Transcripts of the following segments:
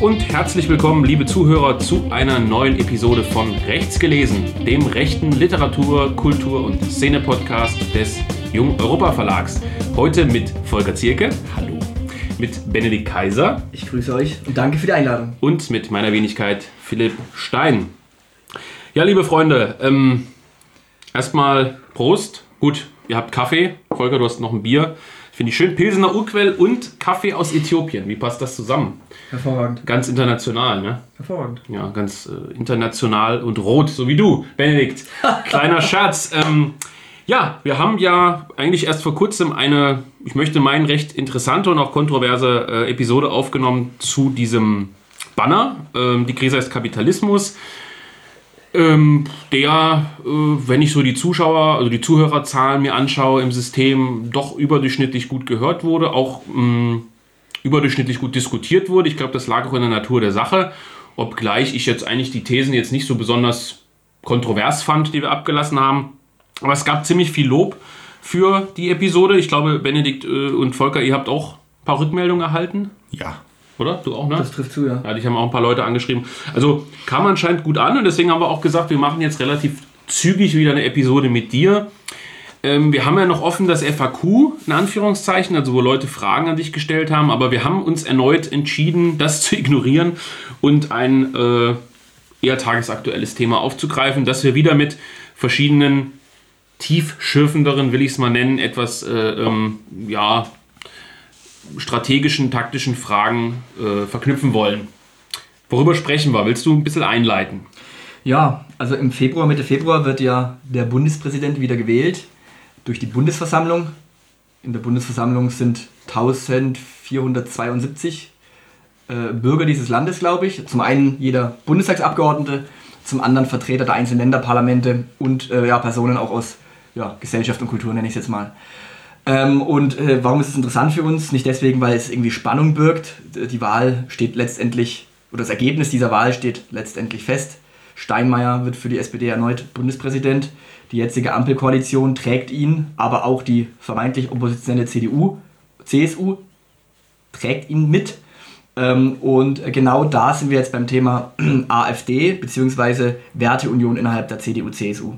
und herzlich willkommen, liebe Zuhörer, zu einer neuen Episode von Rechts gelesen, dem rechten Literatur, Kultur und Szene-Podcast des Jung Europa Verlags. Heute mit Volker Zierke. Hallo. Mit Benedikt Kaiser. Ich grüße euch und danke für die Einladung. Und mit meiner Wenigkeit Philipp Stein. Ja, liebe Freunde, ähm, erstmal Prost. Gut, ihr habt Kaffee. Volker, du hast noch ein Bier. Finde ich schön. Pilsener Urquell und Kaffee aus Äthiopien. Wie passt das zusammen? Hervorragend. Ganz international, ne? Hervorragend. Ja, ganz äh, international und rot, so wie du, Benedikt. Kleiner Scherz. Ähm, ja, wir haben ja eigentlich erst vor kurzem eine, ich möchte meinen, recht interessante und auch kontroverse äh, Episode aufgenommen zu diesem Banner. Ähm, die Krise ist Kapitalismus ähm, der, äh, wenn ich so die Zuschauer, also die Zuhörerzahlen mir anschaue im System, doch überdurchschnittlich gut gehört wurde, auch mh, mm, überdurchschnittlich gut diskutiert wurde. Ich glaube, das lag auch in der Natur der Sache, obgleich ich jetzt eigentlich die Thesen jetzt nicht so besonders kontrovers fand, die wir abgelassen haben. Aber es gab ziemlich viel Lob für die Episode. Ich glaube, Benedikt äh, und Volker, ihr habt auch ein paar Rückmeldungen erhalten. Ja, oder? Du auch, ne? Das trifft zu, ja. Ja, dich haben auch ein paar Leute angeschrieben. Also kam anscheinend gut an und deswegen haben wir auch gesagt, wir machen jetzt relativ zügig wieder eine Episode mit dir. Ähm, wir haben ja noch offen das FAQ, in Anführungszeichen, also wo Leute Fragen an dich gestellt haben, aber wir haben uns erneut entschieden, das zu ignorieren und ein äh, eher tagesaktuelles Thema aufzugreifen, dass wir wieder mit verschiedenen tiefschürfenderen, will ich es mal nennen, etwas äh, ähm, ja, strategischen, taktischen Fragen äh, verknüpfen wollen. Worüber sprechen wir? Willst du ein bisschen einleiten? Ja, also im Februar, Mitte Februar wird ja der Bundespräsident wieder gewählt durch die Bundesversammlung. In der Bundesversammlung sind 1472 äh, Bürger dieses Landes, glaube ich. Zum einen jeder Bundestagsabgeordnete, zum anderen Vertreter der einzelnen Länderparlamente und äh, ja, Personen auch aus ja, Gesellschaft und Kultur, nenne ich es jetzt mal. Ähm, und äh, warum ist es interessant für uns? Nicht deswegen, weil es irgendwie Spannung birgt. Die Wahl steht letztendlich, oder das Ergebnis dieser Wahl steht letztendlich fest. Steinmeier wird für die SPD erneut Bundespräsident. Die jetzige Ampelkoalition trägt ihn, aber auch die vermeintlich oppositionelle CDU, CSU trägt ihn mit. Ähm, und genau da sind wir jetzt beim Thema AfD bzw. Werteunion innerhalb der CDU-CSU.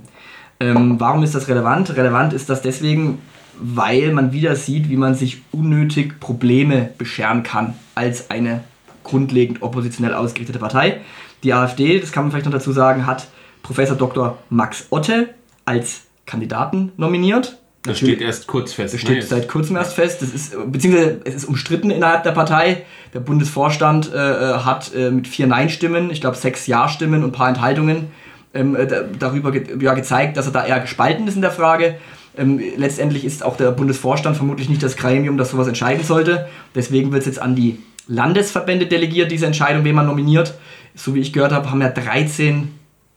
Ähm, warum ist das relevant? Relevant ist das deswegen, weil man wieder sieht, wie man sich unnötig Probleme bescheren kann als eine grundlegend oppositionell ausgerichtete Partei. Die AfD, das kann man vielleicht noch dazu sagen, hat Professor Dr. Max Otte als Kandidaten nominiert. Das steht erst kurz fest. Das steht seit kurzem erst fest. Das ist, beziehungsweise es ist umstritten innerhalb der Partei. Der Bundesvorstand äh, äh hat äh, mit vier Nein-Stimmen, ich glaube sechs Ja-Stimmen und ein paar Enthaltungen ähm, äh, darüber ge ja, gezeigt, dass er da eher gespalten ist in der Frage. Ähm, letztendlich ist auch der Bundesvorstand vermutlich nicht das Gremium, das sowas entscheiden sollte. Deswegen wird es jetzt an die Landesverbände delegiert, diese Entscheidung, wen man nominiert. So wie ich gehört habe, haben ja 13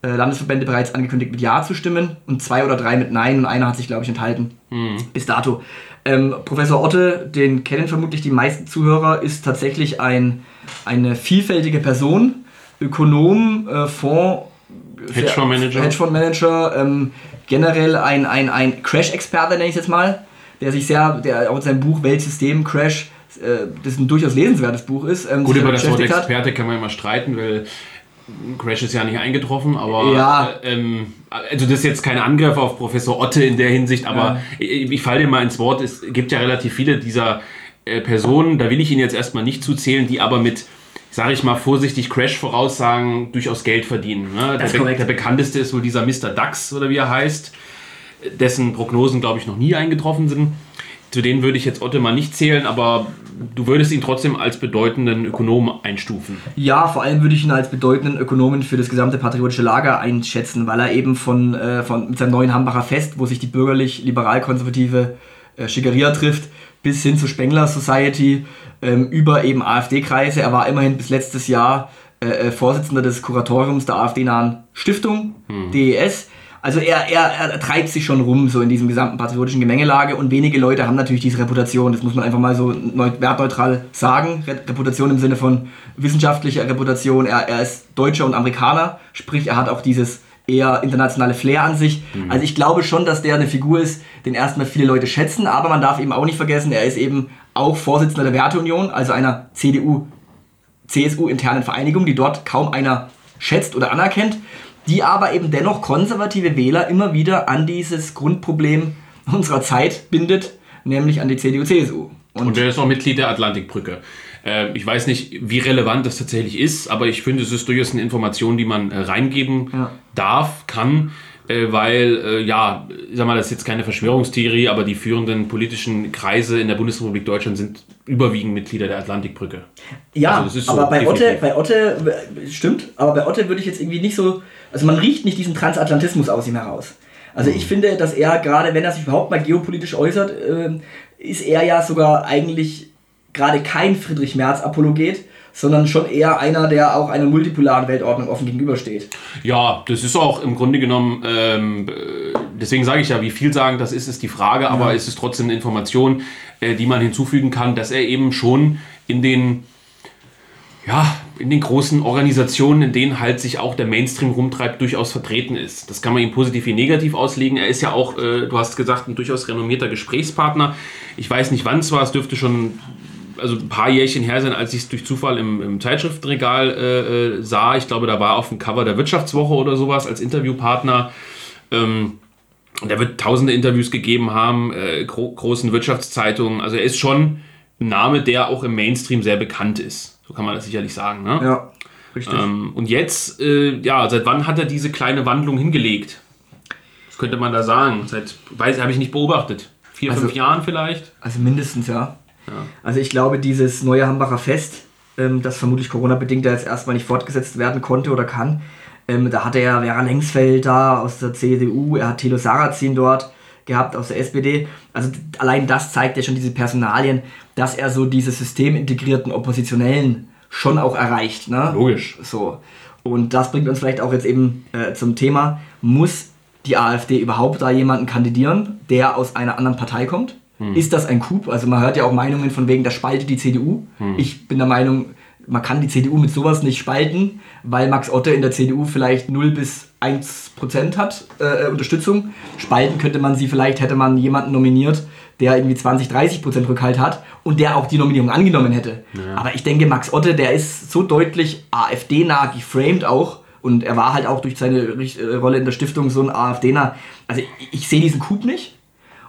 äh, Landesverbände bereits angekündigt, mit Ja zu stimmen und zwei oder drei mit Nein und einer hat sich, glaube ich, enthalten. Mhm. Bis dato. Ähm, Professor Otte, den kennen vermutlich die meisten Zuhörer, ist tatsächlich ein, eine vielfältige Person, Ökonom, äh, Fonds, Hedgefondsmanager. Hedgefondsmanager, ähm, generell ein, ein, ein Crash-Experte, nenne ich es jetzt mal, der sich sehr, der auch in seinem Buch Weltsystem Crash, äh, das ein durchaus lesenswertes Buch ist. Ähm, Gut, über das Wort Experte hat. kann man immer streiten, weil Crash ist ja nicht eingetroffen, aber ja. Äh, ähm, also das ist jetzt kein Angriff auf Professor Otte in der Hinsicht, aber ja. ich, ich falle dir mal ins Wort, es gibt ja relativ viele dieser äh, Personen, da will ich ihn jetzt erstmal nicht zuzählen, die aber mit sage ich mal vorsichtig, Crash-Voraussagen durchaus Geld verdienen. Ne? Der, Be der, bekannteste ist wohl dieser Mr. Dax oder wie er heißt, dessen Prognosen, glaube ich, noch nie eingetroffen sind. Zu denen würde ich jetzt Otto mal nicht zählen, aber du würdest ihn trotzdem als bedeutenden Ökonomen einstufen. Ja, vor allem würde ich ihn als bedeutenden Ökonomen für das gesamte patriotische Lager einschätzen, weil er eben von, äh, von mit seinem neuen Hambacher Fest, wo sich die bürgerlich-liberal-konservative äh, Schickeria trifft, bis hin zur Spengler Society ähm, über eben AfD-Kreise. Er war immerhin bis letztes Jahr äh, äh Vorsitzender des Kuratoriums der AfD-nahen Stiftung, hm. DES. Also er, er, er treibt sich schon rum, so in diesem gesamten patriotischen Gemengelage und wenige Leute haben natürlich diese Reputation, das muss man einfach mal so wertneutral sagen. Reputation im Sinne von wissenschaftlicher Reputation. Er, er ist Deutscher und Amerikaner, sprich er hat auch dieses eher internationale Flair an sich. Mhm. Also ich glaube schon, dass der eine Figur ist, den erstmal viele Leute schätzen, aber man darf eben auch nicht vergessen, er ist eben auch Vorsitzender der Werteunion, also einer CDU, CSU-internen Vereinigung, die dort kaum einer schätzt oder anerkennt, die aber eben dennoch konservative Wähler immer wieder an dieses Grundproblem unserer Zeit bindet, nämlich an die CDU-CSU. Und, und der ist auch Mitglied der Atlantikbrücke. Äh, ich weiß nicht, wie relevant das tatsächlich ist, aber ich finde, es ist durchaus eine Information, die man äh, reingeben ja. darf, kann äh, weil, äh, ja, ich sag mal, das ist jetzt keine Verschwörungstheorie, aber die führenden politischen Kreise in der Bundesrepublik Deutschland sind überwiegend Mitglieder der Atlantikbrücke. Ja, also aber so, bei, Otte, bei Otte, stimmt, aber bei Otte würde ich jetzt irgendwie nicht so, also man riecht nicht diesen Transatlantismus aus ihm heraus. Also ich finde, dass er gerade, wenn er sich überhaupt mal geopolitisch äußert, äh, ist er ja sogar eigentlich gerade kein Friedrich Merz-Apologet, sondern schon eher einer, der auch einer multipolaren Weltordnung offen gegenübersteht. Ja, das ist auch im Grunde genommen, ähm, deswegen sage ich ja, wie viel sagen das ist, ist die Frage, aber ja. es ist trotzdem eine Information, äh, die man hinzufügen kann, dass er eben schon in den ja, in den großen Organisationen, in denen halt sich auch der Mainstream rumtreibt, durchaus vertreten ist. Das kann man ihm positiv wie negativ auslegen. Er ist ja auch, äh, du hast gesagt, ein durchaus renommierter Gesprächspartner. Ich weiß nicht, wann es war, es dürfte schon also ein paar Jährchen her sein, als ich es durch Zufall im, im Zeitschriftenregal äh, äh, sah. Ich glaube, da war auf dem Cover der Wirtschaftswoche oder sowas als Interviewpartner. Ähm, und er wird tausende Interviews gegeben haben, äh, gro großen Wirtschaftszeitungen. Also er ist schon ein Name, der auch im Mainstream sehr bekannt ist. So kann man das sicherlich sagen. Ne? Ja, richtig. Ähm, und jetzt, äh, ja, seit wann hat er diese kleine Wandlung hingelegt? Was könnte man da sagen? Seit, weiß, habe ich nicht beobachtet. Vier, also, fünf Jahren vielleicht? Also mindestens, ja. Also ich glaube, dieses neue Hambacher Fest, ähm, das vermutlich Corona-bedingt jetzt erstmal nicht fortgesetzt werden konnte oder kann, ähm, da hat er ja Vera Lengsfeld da aus der CDU, er hat Thilo Sarrazin dort gehabt aus der SPD. Also allein das zeigt ja schon diese Personalien, dass er so diese systemintegrierten Oppositionellen schon auch erreicht. Ne? Logisch. So. Und das bringt uns vielleicht auch jetzt eben äh, zum Thema, muss die AfD überhaupt da jemanden kandidieren, der aus einer anderen Partei kommt? Hm. Ist das ein Coup? Also man hört ja auch Meinungen von wegen, das spaltet die CDU. Hm. Ich bin der Meinung, man kann die CDU mit sowas nicht spalten, weil Max Otte in der CDU vielleicht 0 bis 1 Prozent hat äh, Unterstützung. Spalten könnte man sie vielleicht, hätte man jemanden nominiert, der irgendwie 20, 30 Prozent Rückhalt hat und der auch die Nominierung angenommen hätte. Ja. Aber ich denke, Max Otte, der ist so deutlich AfD-nah geframed auch und er war halt auch durch seine äh, Rolle in der Stiftung so ein AfD-nah. Also ich, ich sehe diesen Coup nicht.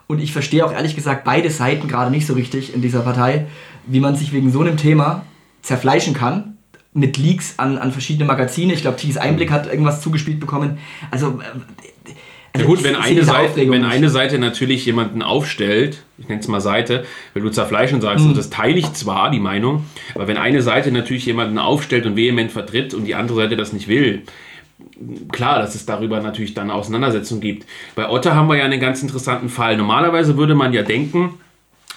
Und ich verstehe auch ehrlich gesagt beide Seiten gerade nicht so richtig in dieser Partei, wie man sich wegen so einem Thema zerfleischen kann. Mit Leaks an, an verschiedene Magazine. Ich glaube, Tigis Einblick hat irgendwas zugespielt bekommen. Also. Also ja gut, wenn, eine Seite, wenn eine Seite natürlich jemanden aufstellt, ich nenne es mal Seite, wenn du zerfleischen sagst, mhm. und das teile ich zwar, die Meinung, aber wenn eine Seite natürlich jemanden aufstellt und vehement vertritt und die andere Seite das nicht will, klar, dass es darüber natürlich dann Auseinandersetzungen gibt. Bei Otter haben wir ja einen ganz interessanten Fall. Normalerweise würde man ja denken,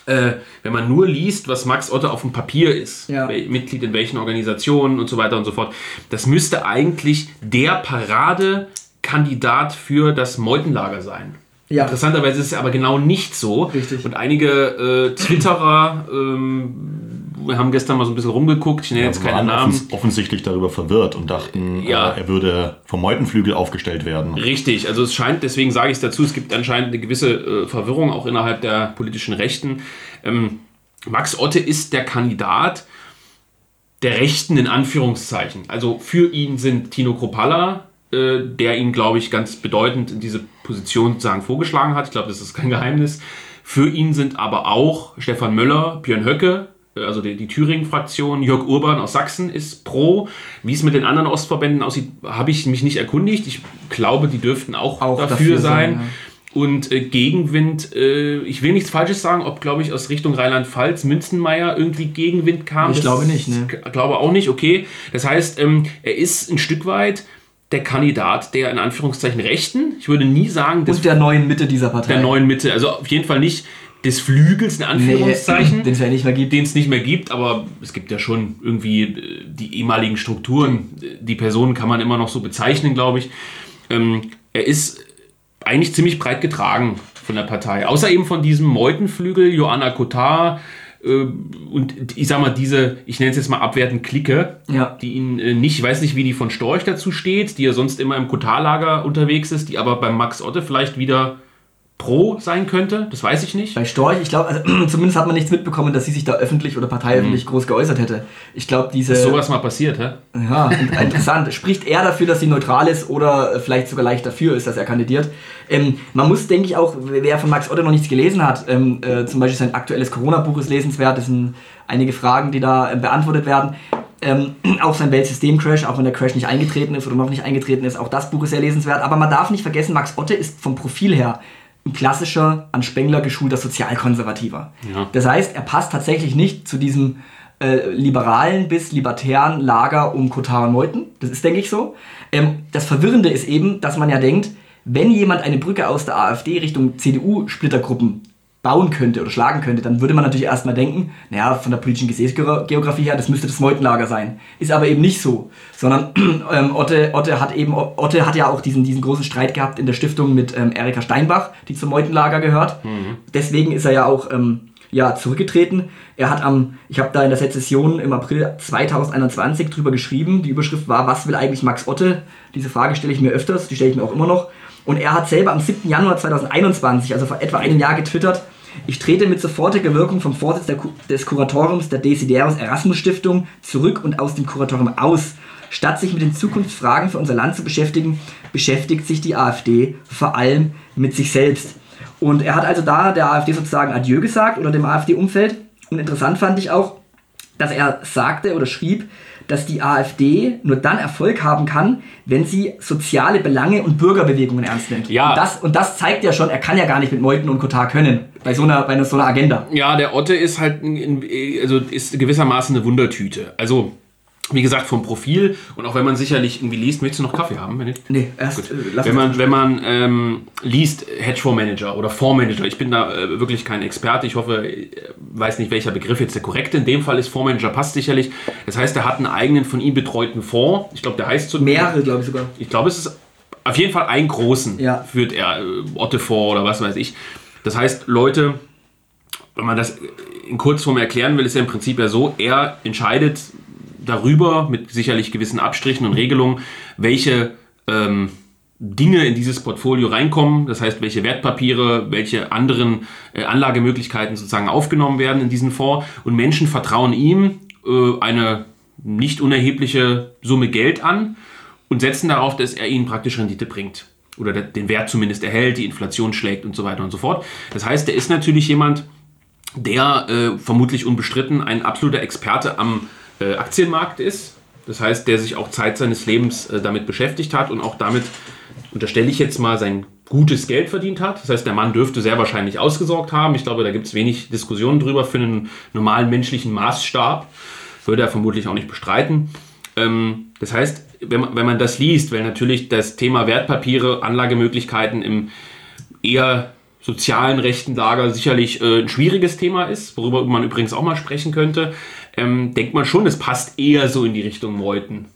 äh, wenn man nur liest, was Max Otter auf dem Papier ist, ja. Mitglied in welchen Organisationen und so weiter und so fort, das müsste eigentlich der Paradekandidat für das Meutenlager sein. Ja. Interessanterweise ist es aber genau nicht so. Richtig. Und einige äh, Twitterer ähm, wir haben gestern mal so ein bisschen rumgeguckt, ich nenne ja, jetzt keine Namen. Offens offensichtlich darüber verwirrt und dachten, ja. äh, er würde vom Meutenflügel aufgestellt werden. Richtig, also es scheint, deswegen sage ich es dazu, es gibt anscheinend eine gewisse äh, Verwirrung auch innerhalb der politischen Rechten. Ähm, Max Otte ist der Kandidat der Rechten in Anführungszeichen. Also für ihn sind Tino Kropalla, äh, der ihn, glaube ich, ganz bedeutend in diese Position sozusagen vorgeschlagen hat. Ich glaube, das ist kein Geheimnis. Für ihn sind aber auch Stefan Möller, Björn Höcke, also die, die Thüringen-Fraktion, Jörg Urban aus Sachsen ist pro. Wie es mit den anderen Ostverbänden aussieht, habe ich mich nicht erkundigt. Ich glaube, die dürften auch, auch dafür, dafür, sein. ja. Und äh, Gegenwind, äh, ich will nichts Falsches sagen, ob, glaube ich, aus Richtung Rheinland-Pfalz, Münzenmeier irgendwie Gegenwind kam. Ich das glaube nicht, ne? glaube auch nicht, okay. Das heißt, ähm, er ist ein Stück weit der Kandidat der in Anführungszeichen Rechten. Ich würde nie sagen. Und der neuen Mitte dieser Partei. Der neuen Mitte. Also auf jeden Fall nicht des Flügels, in Anführungszeichen. Nee, den es ja nicht mehr gibt. Den es nicht mehr gibt, aber es gibt ja schon irgendwie äh, die ehemaligen Strukturen. Die Personen kann man immer noch so bezeichnen, glaube ich. Ähm, er ist eigentlich ziemlich breit getragen von der Partei. Außer eben von diesem Meutenflügel, Joanna Kotar äh, und ich sag mal, diese, ich nenne es jetzt mal abwertend Clique, ja. die ihn äh, nicht, ich weiß nicht, wie die von Storch dazu steht, die ja sonst immer im Kotarlager unterwegs ist, die aber beim Max Otte vielleicht wieder pro sein könnte. Das weiß ich nicht. Bei Storch, ich glaube, also, zumindest hat man nichts mitbekommen, dass sie sich da öffentlich oder parteiöffentlich mhm. groß geäußert hätte. Ich glaube, diese. Ist sowas mal passiert, hä? Ja, interessant. Spricht er dafür, dass sie neutral ist oder vielleicht sogar leicht dafür ist, dass er kandidiert? Ähm, man muss, denke ich, auch, wer von Max Otte noch nichts gelesen hat, ähm, äh, zum Beispiel sein aktuelles Corona-Buch ist lesenswert, das sind einige Fragen, die da äh, beantwortet werden. Ähm, auch sein Weltsystem-Crash, auch wenn der Crash nicht eingetreten ist oder noch nicht eingetreten ist, auch das Buch ist sehr lesenswert. Aber man darf nicht vergessen, Max Otte ist vom Profil her ein klassischer, an Spengler geschulter Sozialkonservativer. Ja. Das heißt, er passt tatsächlich nicht zu diesem äh, liberalen bis libertären Lager um Kotar und Meuthen. Das ist, denke ich, so. Ähm, das Verwirrende ist eben, dass man ja denkt, wenn jemand eine Brücke aus der AfD Richtung CDU-Splittergruppen bauen könnte oder schlagen könnte, dann würde man natürlich erstmal denken, naja, von der politischen Gesäßgeografie her, das müsste das Meutenlager sein. Ist aber eben nicht so, sondern ähm, Otte, Otte hat eben, Otte hat ja auch diesen, diesen großen Streit gehabt in der Stiftung mit ähm, Erika Steinbach, die zum Meutenlager gehört. Mhm. Deswegen ist er ja auch ähm, ja, zurückgetreten. Er hat am, ich habe da in der Sezession im April 2021 drüber geschrieben, die Überschrift war, was will eigentlich Max Otte? Diese Frage stelle ich mir öfters, die stelle ich mir auch immer noch. Und er hat selber am 7. Januar 2021, also vor etwa einem Jahr, getwittert, ich trete mit sofortiger Wirkung vom Vorsitz des Kuratoriums der Desiderius Erasmus Stiftung zurück und aus dem Kuratorium aus. Statt sich mit den Zukunftsfragen für unser Land zu beschäftigen, beschäftigt sich die AfD vor allem mit sich selbst. Und er hat also da der AfD sozusagen Adieu gesagt oder dem AfD-Umfeld. Und interessant fand ich auch, dass er sagte oder schrieb, dass die AfD nur dann Erfolg haben kann, wenn sie soziale Belange und Bürgerbewegungen ernst nimmt. Ja. Und das, und das zeigt ja schon, er kann ja gar nicht mit Meuthen und Kotar können, bei so einer, bei so einer Agenda. Ja, der Otte ist halt also ist gewissermaßen eine Wundertüte. Also wie gesagt, vom Profil und auch wenn man sicherlich irgendwie liest, möchtest du noch Kaffee haben? Wenn nee, erst äh, wenn man, wenn man ähm, liest Hedgefondsmanager oder Fondsmanager, ich bin da äh, wirklich kein Experte, ich hoffe, ich äh, weiß nicht, welcher Begriff jetzt der korrekte in dem Fall ist, Fondsmanager passt sicherlich. Das heißt, er hat einen eigenen von ihm betreuten Fonds, ich glaube, der heißt so. Mehrere, glaube ich sogar. Ich glaube, es ist auf jeden Fall einen großen, ja. führt er, äh, Otte Fonds oder was weiß ich. Das heißt, Leute, wenn man das in Kurzform erklären will, ist ja im Prinzip ja so, er entscheidet, darüber, mit sicherlich gewissen Abstrichen und Regelungen, welche ähm, Dinge in dieses Portfolio reinkommen, das heißt, welche Wertpapiere, welche anderen äh, Anlagemöglichkeiten sozusagen aufgenommen werden in diesen Fonds. Und Menschen vertrauen ihm äh, eine nicht unerhebliche Summe Geld an und setzen darauf, dass er ihnen praktisch Rendite bringt. Oder den Wert zumindest erhält, die Inflation schlägt und so weiter und so fort. Das heißt, er ist natürlich jemand, der äh, vermutlich unbestritten ein absoluter Experte am äh, Aktienmarkt ist. Das heißt, der sich auch Zeit seines Lebens äh, damit beschäftigt hat und auch damit, unterstelle ich jetzt mal, sein gutes Geld verdient hat. Das heißt, der Mann dürfte sehr wahrscheinlich ausgesorgt haben. Ich glaube, da gibt es wenig Diskussionen drüber. Für einen normalen menschlichen Maßstab würde er vermutlich auch nicht bestreiten. Ähm, das heißt, wenn man, wenn man das liest, weil natürlich das Thema Wertpapiere, Anlagemöglichkeiten im eher sozialen rechten Lager sicherlich äh, ein schwieriges Thema ist, worüber man übrigens auch mal sprechen könnte ähm, denkt man schon, es passt eher so in die Richtung Meuten.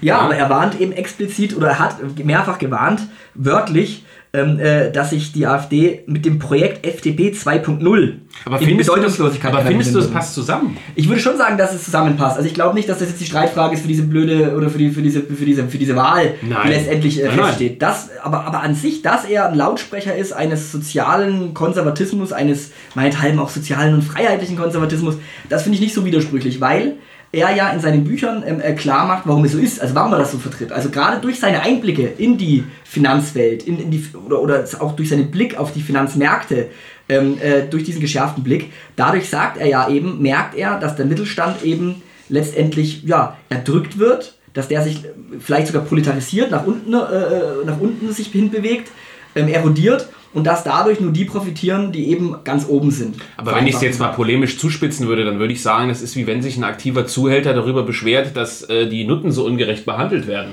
Ja, ja, aber er warnt eben explizit oder hat mehrfach gewarnt, wörtlich, äh, dass sich die AfD mit dem Projekt FDP 2.0 aber in Bedeutungslosigkeit. Du, aber findest du, es passt zusammen? Ich würde schon sagen, dass es zusammenpasst. Also ich glaube nicht, dass das jetzt die Streitfrage ist für diese blöde oder für, die, für, diese, für, diese, für diese Wahl, nein. die letztendlich äh, nein, feststeht. Das, aber, aber an sich, dass er ein Lautsprecher ist eines sozialen Konservatismus, eines meinethalben auch sozialen und freiheitlichen Konservatismus, das finde ich nicht so widersprüchlich, weil er ja in seinen Büchern ähm, äh, klar macht, warum es so ist, also warum er das so vertritt. Also gerade durch seine Einblicke in die Finanzwelt, in, in die, oder, oder auch durch seinen Blick auf die Finanzmärkte, ähm, äh, durch diesen geschärften Blick, dadurch sagt er ja eben, merkt er, dass der Mittelstand eben letztendlich ja, erdrückt wird, dass der sich vielleicht sogar proletarisiert, nach unten, äh, äh nach unten sich hinbewegt, ähm, erodiert und dass dadurch nur die profitieren, die eben ganz oben sind. Aber wenn ich es jetzt mal polemisch zuspitzen würde, dann würde ich sagen, das ist wie wenn sich ein aktiver Zuhälter darüber beschwert, dass äh, die Nutten so ungerecht behandelt werden.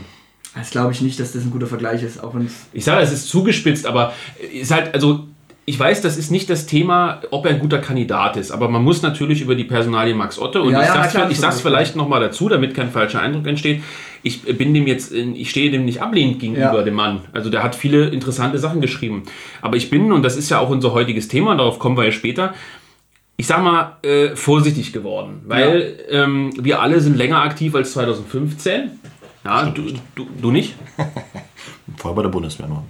Das glaube ich nicht, dass das ein guter Vergleich ist, auch wenn Ich sage, es ist zugespitzt, aber ist halt, also ich weiß, das ist nicht das Thema, ob er ein guter Kandidat ist, aber man muss natürlich über die Personalie Max Otto und ja, ich, ja, sag's, ich sag's vielleicht nochmal dazu, damit kein falscher Eindruck entsteht. Ich bin dem jetzt, ich stehe dem nicht ablehnend gegenüber, ja. dem Mann. Also der hat viele interessante Sachen geschrieben. Aber ich bin, und das ist ja auch unser heutiges Thema, darauf kommen wir ja später, ich sag mal, äh, vorsichtig geworden. Weil ja. ähm, wir alle sind länger aktiv als 2015. Ja, du, du, du nicht? Voll bei der Bundeswehr noch.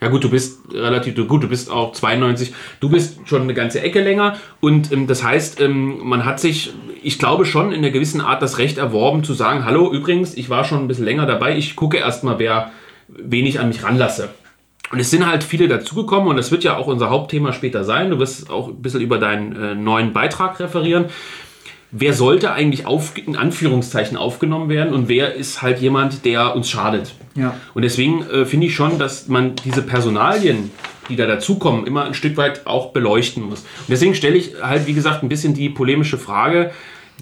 Ja gut, du bist relativ gut, du bist auch 92, du bist schon eine ganze Ecke länger und ähm, das heißt, ähm, man hat sich, ich glaube schon in einer gewissen Art das Recht erworben zu sagen, hallo, übrigens, ich war schon ein bisschen länger dabei, ich gucke erstmal, wer wenig an mich ranlasse. Und es sind halt viele dazugekommen und das wird ja auch unser Hauptthema später sein. Du wirst auch ein bisschen über deinen äh, neuen Beitrag referieren. Wer sollte eigentlich auf, in Anführungszeichen aufgenommen werden und wer ist halt jemand, der uns schadet? Ja. Und deswegen äh, finde ich schon, dass man diese Personalien, die da dazukommen, immer ein Stück weit auch beleuchten muss. Und deswegen stelle ich halt, wie gesagt, ein bisschen die polemische Frage,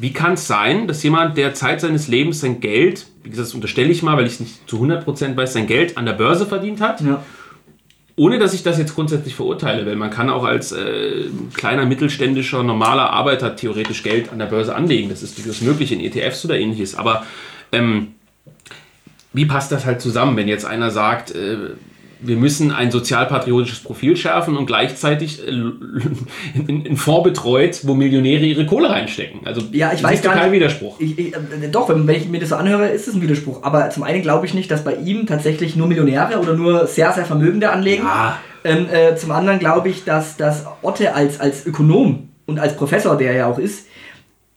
wie kann es sein, dass jemand, der Zeit seines Lebens sein Geld, wie gesagt, das unterstelle ich mal, weil ich es nicht zu 100% weiß, sein Geld an der Börse verdient hat, Ja. Ohne dass ich das jetzt grundsätzlich verurteile, weil man kann auch als äh, kleiner mittelständischer normaler Arbeiter theoretisch Geld an der Börse anlegen. Das ist durchaus möglich in ETFs oder ähnliches. Aber ähm, wie passt das halt zusammen, wenn jetzt einer sagt, äh, wir müssen ein sozialpatriotisches Profil schärfen und gleichzeitig äh, einen Fonds betreut, wo Millionäre ihre Kohle reinstecken? Also Ja, ich weiß gar keinen nicht. Widerspruch. Ich, ich, äh, doch, wenn, wenn ich mir das so anhöre, ist es ein Widerspruch. Aber zum einen glaube ich nicht, dass bei ihm tatsächlich nur Millionäre oder nur sehr, sehr Vermögende anlegen. Ja. Ähm, äh, zum anderen glaube ich, dass, dass Otte als, als Ökonom und als Professor, der er ja auch ist,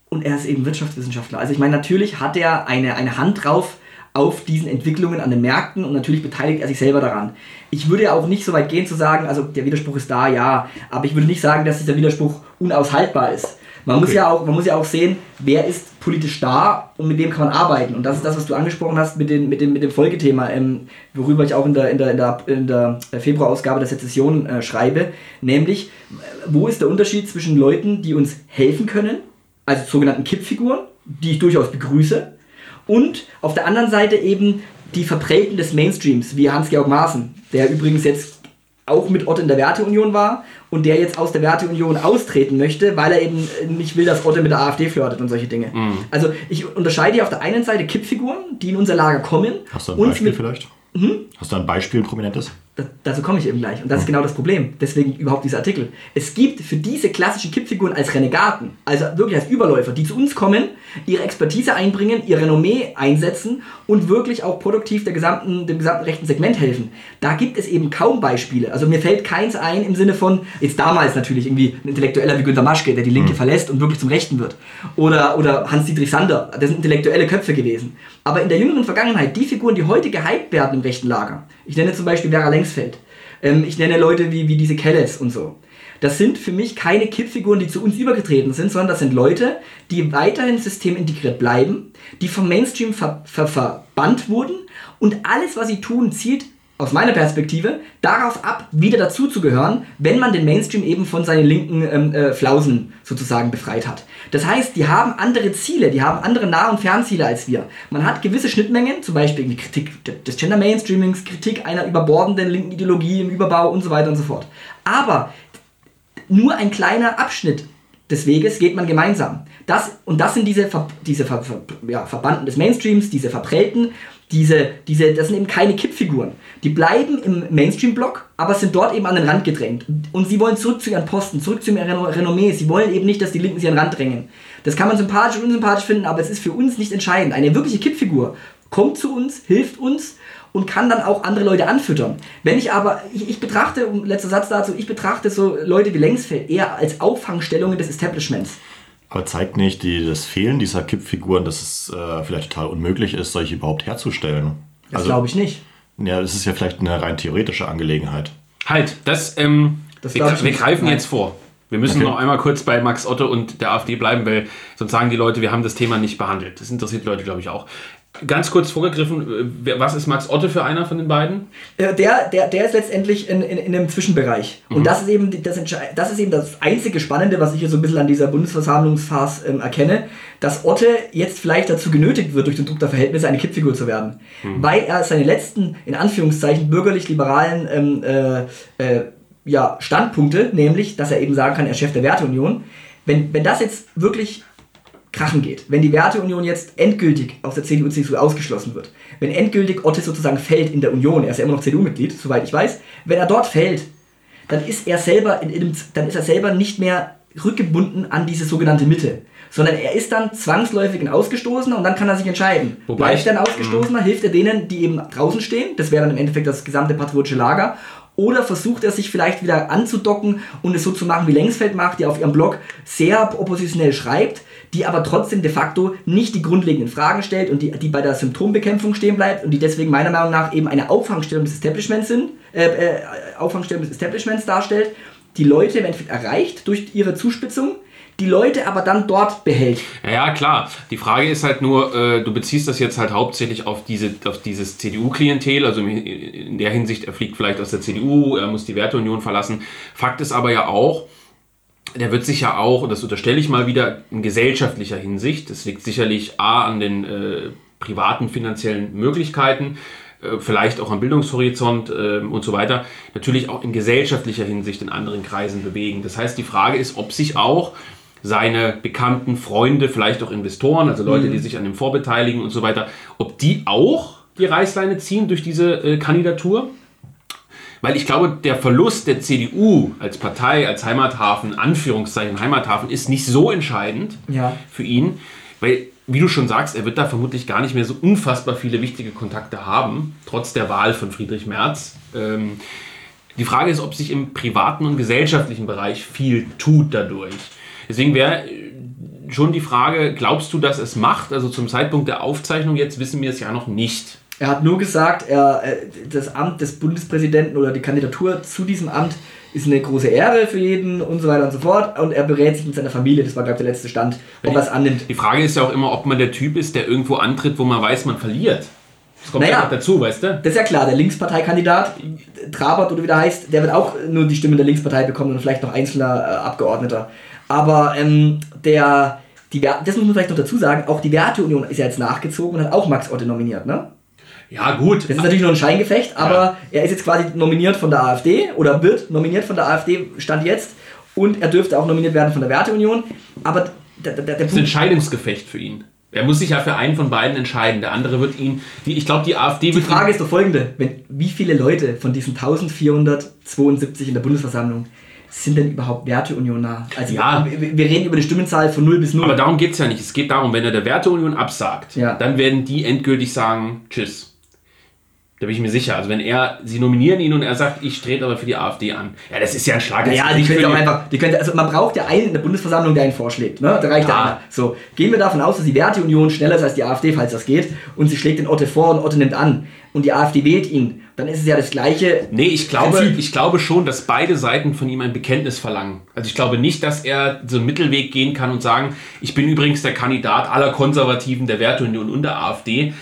und er ist eben Wirtschaftswissenschaftler. Also ich meine, natürlich hat er eine, eine Hand drauf auf diesen Entwicklungen an den Märkten und natürlich beteiligt er sich selber daran. Ich würde ja auch nicht so weit gehen zu sagen, also der Widerspruch ist da, ja, aber ich würde nicht sagen, dass dieser Widerspruch unaushaltbar ist. Man, muss Okay. ja auch, man muss ja auch sehen, wer ist politisch da und mit wem kann man arbeiten. Und das ist das, was du angesprochen hast mit, den, mit, dem, mit dem Folgethema, ähm, worüber ich auch in der, in der, in der, in der Februarausgabe der Sezession äh, schreibe. Nämlich, wo ist der Unterschied zwischen Leuten, die uns helfen können, also sogenannten Kippfiguren, die ich durchaus begrüße, und auf der anderen Seite eben die Verprellten des Mainstreams, wie Hans-Georg Maaßen, der übrigens jetzt auch mit Ott in der Werteunion war und der jetzt aus der Werteunion austreten möchte, weil er eben nicht will, dass Otte mit der AfD flirtet und solche Dinge. Also ich unterscheide hier auf der einen Seite Kippfiguren, die in unser Lager kommen Hast du ein Beispiel mit, vielleicht? Mhm. Hast du ein Beispiel, prominentes? Da, dazu komme ich eben gleich. Und das ist genau das Problem. Deswegen überhaupt dieser Artikel. Es gibt für diese klassischen Kippfiguren als Renegaten, also wirklich als Überläufer, die zu uns kommen, ihre Expertise einbringen, ihr Renommee einsetzen und wirklich auch produktiv der gesamten, dem gesamten rechten Segment helfen. Da gibt es eben kaum Beispiele. Also mir fällt keins ein im Sinne von, jetzt damals natürlich irgendwie ein Intellektueller wie Günter Maschke, der die Linke verlässt und wirklich zum Rechten wird. Oder, oder Hans-Dietrich Sander, das sind intellektuelle Köpfe gewesen. Aber in der jüngeren Vergangenheit, die Figuren, die heute gehypt werden im rechten Lager, ich nenne zum Beispiel Vera Lengsfeld, ähm, ich nenne Leute wie, wie diese Kelles und so. Das sind für mich keine Kippfiguren, die zu uns übergetreten sind, sondern das sind Leute, die weiterhin systemintegriert bleiben, die vom Mainstream ver, ver, verbannt wurden und alles, was sie tun, zielt aus meiner Perspektive darauf ab, wieder dazuzugehören, wenn man den Mainstream eben von seinen linken ähm, äh, Flausen sozusagen befreit hat. Das heißt, die haben andere Ziele, die haben andere Nah- und Fernziele als wir. Man hat gewisse Schnittmengen, zum Beispiel die Kritik des Gender Mainstreamings, Kritik einer überbordenden linken Ideologie im Überbau und so weiter und so fort. Aber nur ein kleiner Abschnitt des Weges geht man gemeinsam. Das, und das sind diese, Ver, diese Ver, Ver, ja, Verbanden des Mainstreams, diese Verprellten, diese, diese, das sind eben keine Kippfiguren. Die bleiben im Mainstream-Block, aber sind dort eben an den Rand gedrängt. Und sie wollen zurück zu ihren Posten, zurück zu ihrem Reno- Renommee. Sie wollen eben nicht, dass die Linken sie an den Rand drängen. Das kann man sympathisch und unsympathisch finden, aber es ist für uns nicht entscheidend. Eine wirkliche Kippfigur kommt zu uns, hilft uns und kann dann auch andere Leute anfüttern. Wenn ich aber, ich, ich betrachte, letzter Satz dazu, ich betrachte so Leute wie Längsfeld eher als Auffangstellungen des Establishments. Aber zeigt nicht die, das Fehlen dieser Kippfiguren, dass es äh, vielleicht total unmöglich ist, solche überhaupt herzustellen? Das glaube ich nicht. Ja, das ist ja vielleicht eine rein theoretische Angelegenheit. Halt, das, ähm, Das wir, wir greifen Nein. jetzt vor. Wir müssen Okay. noch einmal kurz bei Max Otto und der AfD bleiben, weil sonst sagen die Leute, wir haben das Thema nicht behandelt. Das interessiert die Leute, glaube ich, auch. Ganz kurz vorgegriffen, äh, was ist Max Otto für einer von den beiden? Äh, Der, der, der ist letztendlich in, in, in einem Zwischenbereich. Und das ist, eben das, das ist eben das einzige Spannende, was ich hier so ein bisschen an dieser Bundesversammlungsphase ähm, erkenne, dass Otte jetzt vielleicht dazu genötigt wird, durch den Druck der Verhältnisse eine Kippfigur zu werden. Weil er seine letzten, in Anführungszeichen, bürgerlich-liberalen ähm, äh, äh, ja, Standpunkte, nämlich, dass er eben sagen kann, er ist Chef der Werteunion, wenn, wenn das jetzt wirklich krachen geht. Wenn die Werteunion jetzt endgültig aus der CDU, CSU ausgeschlossen wird, wenn endgültig Otte sozusagen fällt in der Union, er ist ja immer noch CDU-Mitglied, soweit ich weiß, wenn er dort fällt, dann ist er selber in, in dann ist er selber nicht mehr rückgebunden an diese sogenannte Mitte, sondern er ist dann zwangsläufig ein Ausgestoßener und dann kann er sich entscheiden. Wobei Bleibt er ein ich- Ausgestoßener, hilft er denen, die eben draußen stehen, das wäre dann im Endeffekt das gesamte patriotische Lager, Oder versucht er sich vielleicht wieder anzudocken und es so zu machen, wie Längsfeld macht, die auf ihrem Blog sehr oppositionell schreibt, die aber trotzdem de facto nicht die grundlegenden Fragen stellt und die, die bei der Symptombekämpfung stehen bleibt und die deswegen meiner Meinung nach eben eine Auffangstellung des Establishments sind, äh, äh, Auffangstellung des Establishments darstellt, die Leute im Endeffekt erreicht durch ihre Zuspitzung, die Leute aber dann dort behält. Ja, klar. Die Frage ist halt nur, äh, du beziehst das jetzt halt hauptsächlich auf, diese, auf dieses CDU-Klientel, also in der Hinsicht, er fliegt vielleicht aus der CDU, er muss die Werteunion verlassen. Fakt ist aber ja auch, der wird sich ja auch, und das unterstelle ich mal wieder, in gesellschaftlicher Hinsicht, das liegt sicherlich A an den äh, privaten finanziellen Möglichkeiten, äh, vielleicht auch am Bildungshorizont äh, und so weiter, natürlich auch in gesellschaftlicher Hinsicht in anderen Kreisen bewegen. Das heißt, die Frage ist, ob sich auch seine bekannten Freunde, vielleicht auch Investoren, also Leute, mhm. die sich an dem Fonds beteiligen und so weiter, ob die auch die Reißleine ziehen durch diese äh, Kandidatur. Weil ich glaube, der Verlust der CDU als Partei, als Heimathafen, Anführungszeichen Heimathafen, ist nicht so entscheidend ja. für ihn. Weil, wie du schon sagst, er wird da vermutlich gar nicht mehr so unfassbar viele wichtige Kontakte haben, trotz der Wahl von Friedrich Merz. Ähm, die Frage ist, ob sich im privaten und gesellschaftlichen Bereich viel tut dadurch. Deswegen wäre schon die Frage, glaubst du, dass es macht? Also zum Zeitpunkt der Aufzeichnung jetzt wissen wir es ja noch nicht. Er hat nur gesagt, er, äh, das Amt des Bundespräsidenten oder die Kandidatur zu diesem Amt ist eine große Ehre für jeden und so weiter und so fort. Und er berät sich mit seiner Familie, das war, glaube ich, der letzte Stand, ob er es annimmt. Die Frage ist ja auch immer, ob man der Typ ist, der irgendwo antritt, wo man weiß, man verliert. Das kommt naja, ja dazu, weißt du? Das ist ja klar, der Linksparteikandidat, Trabert oder wie der heißt, der wird auch nur die Stimme der Linkspartei bekommen und vielleicht noch einzelner äh, Abgeordneter. Aber ähm, der, die, das muss man vielleicht noch dazu sagen, auch die Werteunion ist ja jetzt nachgezogen und hat auch Max Otte nominiert, ne? Ja, gut. Das ist natürlich nur ein Scheingefecht, aber ja. er ist jetzt quasi nominiert von der AfD oder wird nominiert von der AfD, stand jetzt. Und er dürfte auch nominiert werden von der Werteunion. Aber der, der, der das ist ein Entscheidungsgefecht für ihn. Er muss sich ja für einen von beiden entscheiden. Der andere wird ihn. Die, ich glaube, die AfD wird. Die Frage ist doch folgende: Wenn, Wie viele Leute von diesen 1472 in der Bundesversammlung sind denn überhaupt Werteunion nah? Also ja. wir, wir, reden über eine Stimmenzahl von 0 bis 0. Aber darum geht es ja nicht. Es geht darum, wenn er der Werteunion absagt, ja. dann werden die endgültig sagen, tschüss. Da bin ich mir sicher. Also wenn er, sie nominieren ihn und er sagt, ich trete aber für die AfD an. Ja, das ist ja ein Schlag. Ja, die können auch einfach, die können, also man braucht ja einen in der Bundesversammlung, der einen vorschlägt. Ne? Da reicht ja einer. So, gehen wir davon aus, dass die Werteunion schneller ist als die AfD, falls das geht. Und sie schlägt den Otte vor und Otte nimmt an. Und die AfD wählt ihn. Dann ist es ja das gleiche. Nee, ich glaube, ich glaube schon, dass beide Seiten von ihm ein Bekenntnis verlangen. Also ich glaube nicht, dass er so einen Mittelweg gehen kann und sagen, ich bin übrigens der Kandidat aller Konservativen der Werteunion und der AfD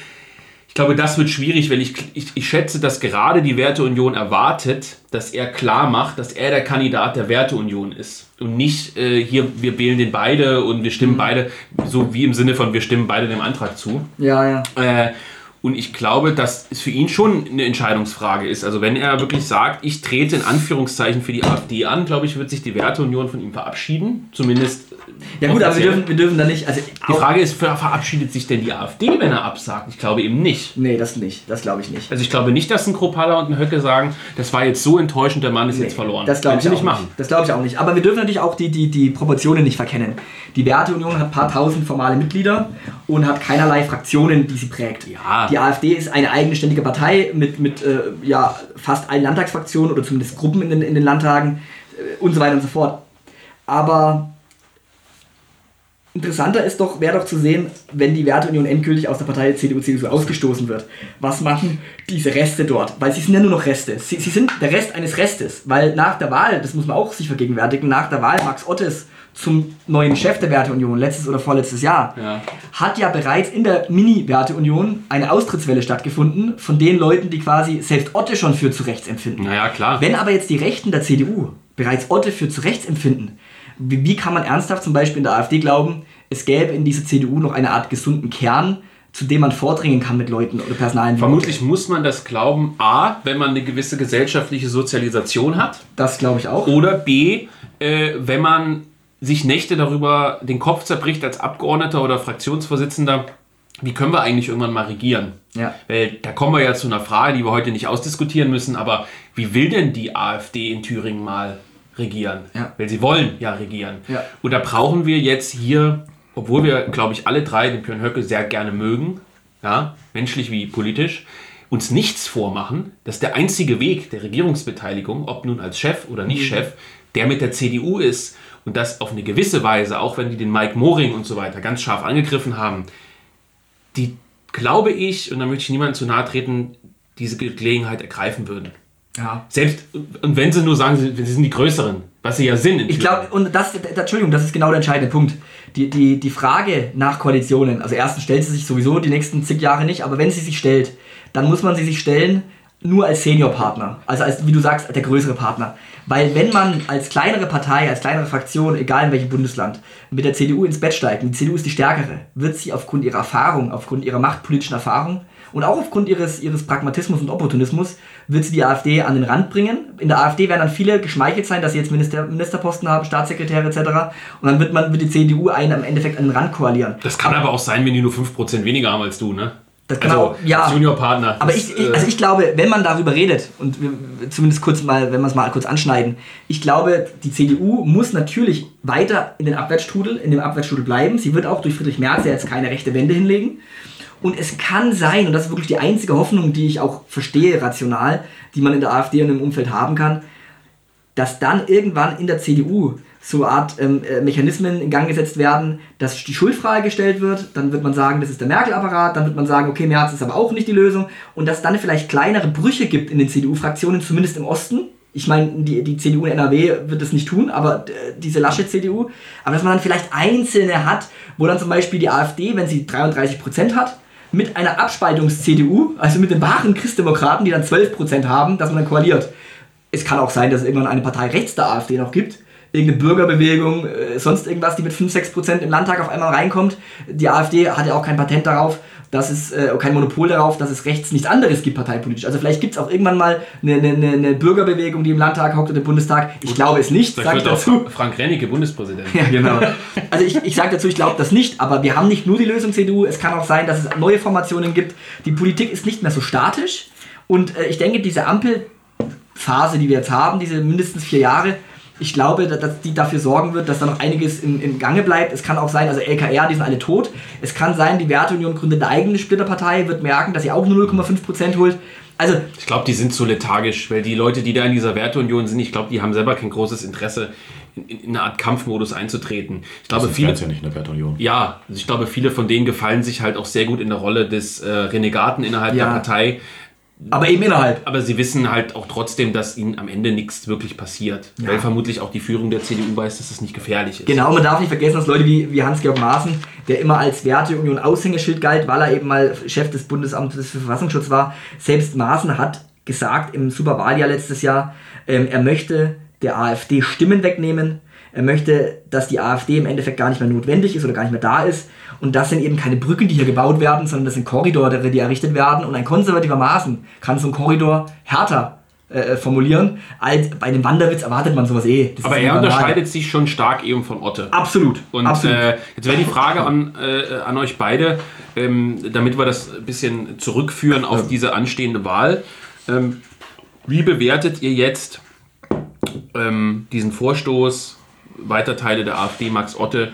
ich glaube, das wird schwierig, weil ich, ich, ich schätze, dass gerade die Werteunion erwartet, dass er klar macht, dass er der Kandidat der Werteunion ist. Und nicht äh, hier, wir wählen den beide und wir stimmen mhm. beide, so wie im Sinne von, wir stimmen beide dem Antrag zu. Ja, ja. Äh, und ich glaube, dass es für ihn schon eine Entscheidungsfrage ist. Also wenn er wirklich sagt, ich trete in Anführungszeichen für die AfD an, glaube ich, wird sich die Werteunion von ihm verabschieden. Zumindest ja gut, aber wir dürfen, wir dürfen da nicht. Also die Frage ist, verabschiedet sich denn die AfD, wenn er absagt? Ich glaube eben nicht. Nee, das nicht. Das glaube ich nicht. Also ich glaube nicht, dass ein Kropala und ein Höcke sagen, das war jetzt so enttäuschend, der Mann ist nee, jetzt verloren. Das glaube ich nicht machen. Das glaube ich auch nicht. Aber wir dürfen natürlich auch die, die, die Proportionen nicht verkennen. Die Werteunion hat ein paar tausend formale Mitglieder und hat keinerlei Fraktionen, die sie prägt. Ja. Die AfD ist eine eigenständige Partei mit, mit äh, ja, fast allen Landtagsfraktionen oder zumindest Gruppen in den, in den Landtagen äh, und so weiter und so fort. Aber Interessanter ist doch, wäre doch zu sehen, wenn die Werteunion endgültig aus der Partei CDU-CSU ausgestoßen wird. Was machen diese Reste dort? Weil sie sind ja nur noch Reste. Sie, sie, sind der Rest eines Restes. Weil nach der Wahl, das muss man auch sich vergegenwärtigen, nach der Wahl Max Ottes zum neuen Chef der Werteunion, letztes oder vorletztes Jahr, ja. hat ja bereits in der Mini-Werteunion eine Austrittswelle stattgefunden von den Leuten, die quasi selbst Otte schon für zu rechts empfinden. Naja, klar. Wenn aber jetzt die Rechten der CDU bereits Otte für zu rechts empfinden, wie, wie kann man ernsthaft zum Beispiel in der AfD glauben, es gäbe in dieser CDU noch eine Art gesunden Kern, zu dem man vordringen kann mit Leuten oder Personalien. Vermutlich muss man das glauben, a, wenn man eine gewisse gesellschaftliche Sozialisation hat. Das glaube ich auch. Oder b, äh, wenn man sich Nächte darüber den Kopf zerbricht als Abgeordneter oder Fraktionsvorsitzender, wie können wir eigentlich irgendwann mal regieren? Ja. Weil da kommen wir ja zu einer Frage, die wir heute nicht ausdiskutieren müssen, aber wie will denn die AfD in Thüringen mal regieren. Ja. Weil sie wollen ja regieren. Ja. Und da brauchen wir jetzt hier, obwohl wir, glaube ich, alle drei den Björn Höcke sehr gerne mögen, ja, menschlich wie politisch, uns nichts vormachen, dass der einzige Weg der Regierungsbeteiligung, ob nun als Chef oder nicht Chef, der mit der CDU ist und das auf eine gewisse Weise, auch wenn die den Mike Moring und so weiter ganz scharf angegriffen haben, die, glaube ich, und da möchte ich niemandem zu nahe treten, diese Gelegenheit ergreifen würden. Ja. Selbst, und wenn sie nur sagen, sie, sie sind die Größeren, was sie ja sind. in Ich glaube, und das, das, Entschuldigung, das ist genau der entscheidende Punkt. Die, die, die Frage nach Koalitionen, also erstens stellt sie sich sowieso die nächsten zig Jahre nicht, aber wenn sie sich stellt, dann muss man sie sich stellen nur als Seniorpartner, also als, wie du sagst, der größere Partner. Weil wenn man als kleinere Partei, als kleinere Fraktion, egal in welchem Bundesland, mit der CDU ins Bett steigt, die CDU ist die stärkere, wird sie aufgrund ihrer Erfahrung, aufgrund ihrer machtpolitischen Erfahrung und auch aufgrund ihres, ihres Pragmatismus und Opportunismus, wird sie die AfD an den Rand bringen. In der AfD werden dann viele geschmeichelt sein, dass sie jetzt Minister, Ministerposten haben, Staatssekretäre etc. Und dann wird man wird die CDU einen im Endeffekt an den Rand koalieren. Das kann aber auch sein, wenn die nur 5% weniger haben als du, ne? Das kann also, auch, ja. als Juniorpartner. Aber Das, ich, ich, äh, also ich glaube, wenn man darüber redet, und wir- zumindest kurz mal, wenn wir es mal kurz anschneiden, ich glaube, die CDU muss natürlich weiter in den Abwärtsstrudel, in dem Abwärtsstrudel bleiben. Sie wird auch durch Friedrich Merz ja jetzt keine rechte Wende hinlegen. Und es kann sein, und das ist wirklich die einzige Hoffnung, die ich auch verstehe, rational, die man in der AfD und im Umfeld haben kann, dass dann irgendwann in der CDU so eine Art ähm, äh, Mechanismen in Gang gesetzt werden, dass die Schuldfrage gestellt wird, dann wird man sagen, das ist der Merkel-Apparat, dann wird man sagen, okay, Merz ist aber auch nicht die Lösung und dass dann vielleicht kleinere Brüche gibt in den CDU-Fraktionen, zumindest im Osten. Ich meine, die, die CDU in NRW wird das nicht tun, aber äh, diese Laschet-CDU, aber dass man dann vielleicht einzelne hat, wo dann zum Beispiel die AfD, wenn sie 33% hat, mit einer Abspaltungs-CDU, also mit den wahren Christdemokraten, die dann 12% haben, dass man dann koaliert. Es kann auch sein, dass es irgendwann eine Partei rechts der AfD noch gibt. Irgendeine Bürgerbewegung, äh, sonst irgendwas, die mit 5-6% im Landtag auf einmal reinkommt. Die AfD hat ja auch kein Patent darauf, dass es, äh, kein Monopol darauf, dass es rechts nichts anderes gibt parteipolitisch. Also vielleicht gibt es auch irgendwann mal eine, eine, eine Bürgerbewegung, die im Landtag hockt oder im Bundestag. Ich glaube es nicht, sage ich dazu. Fra- Frank Rennecke Bundespräsident. Ja, genau. Also ich, ich sage dazu, ich glaube das nicht, aber wir haben nicht nur die Lösung CDU, es kann auch sein, dass es neue Formationen gibt. Die Politik ist nicht mehr so statisch und äh, ich denke, diese Ampelphase, die wir jetzt haben, diese mindestens vier Jahre, ich glaube, dass, die dafür sorgen wird, dass da noch einiges im, im Gange bleibt. Es kann auch sein, also LKR, die sind alle tot. Es kann sein, die Werteunion gründet eine eigene Splitterpartei, wird merken, dass sie auch nur 0,5% holt. Also Ich glaube, die sind zu lethargisch, weil die Leute, die da in dieser Werteunion sind, ich glaube, die haben selber kein großes Interesse, in, in, in eine Art Kampfmodus einzutreten. Ich glaube, Sonst viele, wären's ja nicht in der Wertunion. ja, also ich glaube, viele von denen gefallen sich halt auch sehr gut in der Rolle des äh, Renegaten innerhalb Ja. der Partei. Aber eben innerhalb. Aber sie wissen halt auch trotzdem, dass ihnen am Ende nichts wirklich passiert. Weil vermutlich auch die Führung der CDU weiß, dass es nicht gefährlich ist. Genau, man darf nicht vergessen, dass Leute wie, wie Hans-Georg Maaßen, der immer als Werteunion Aushängeschild galt, weil er eben mal Chef des Bundesamtes für Verfassungsschutz war, selbst Maaßen hat gesagt im Superwahljahr letztes Jahr, ähm, er möchte der AfD Stimmen wegnehmen. Er möchte, dass die AfD im Endeffekt gar nicht mehr notwendig ist oder gar nicht mehr da ist. Und das sind eben keine Brücken, die hier gebaut werden, sondern das sind Korridore, die errichtet werden. Und ein konservativer Maßen kann so einen Korridor härter äh, formulieren, als bei dem Wanderwitz erwartet man sowas eh. Das Aber er unterscheidet sich schon stark eben von Otte. Absolut. Und absolut. Äh, jetzt wäre die Frage an, äh, an euch beide, ähm, damit wir das ein bisschen zurückführen auf diese anstehende Wahl. Ähm, wie bewertet ihr jetzt ähm, diesen Vorstoß, weiter Teile der AfD, Max Otte,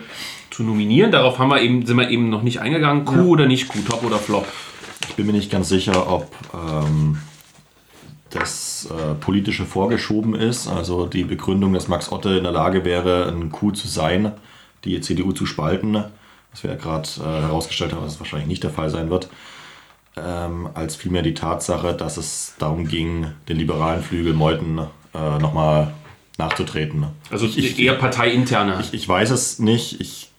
zu nominieren? Darauf haben wir eben, sind wir eben noch nicht eingegangen. Q oder nicht Q, Top oder Flop? Ich bin mir nicht ganz sicher, ob ähm, das äh, politische vorgeschoben ist. Also die Begründung, dass Max Otte in der Lage wäre, ein Coup zu sein, die CDU zu spalten, was wir ja gerade äh, herausgestellt haben, dass es wahrscheinlich nicht der Fall sein wird, ähm, als vielmehr die Tatsache, dass es darum ging, den liberalen Flügel Meuthen äh, nochmal nachzutreten. Also ich, eher parteiinterne. ich, ich weiß es nicht. Ich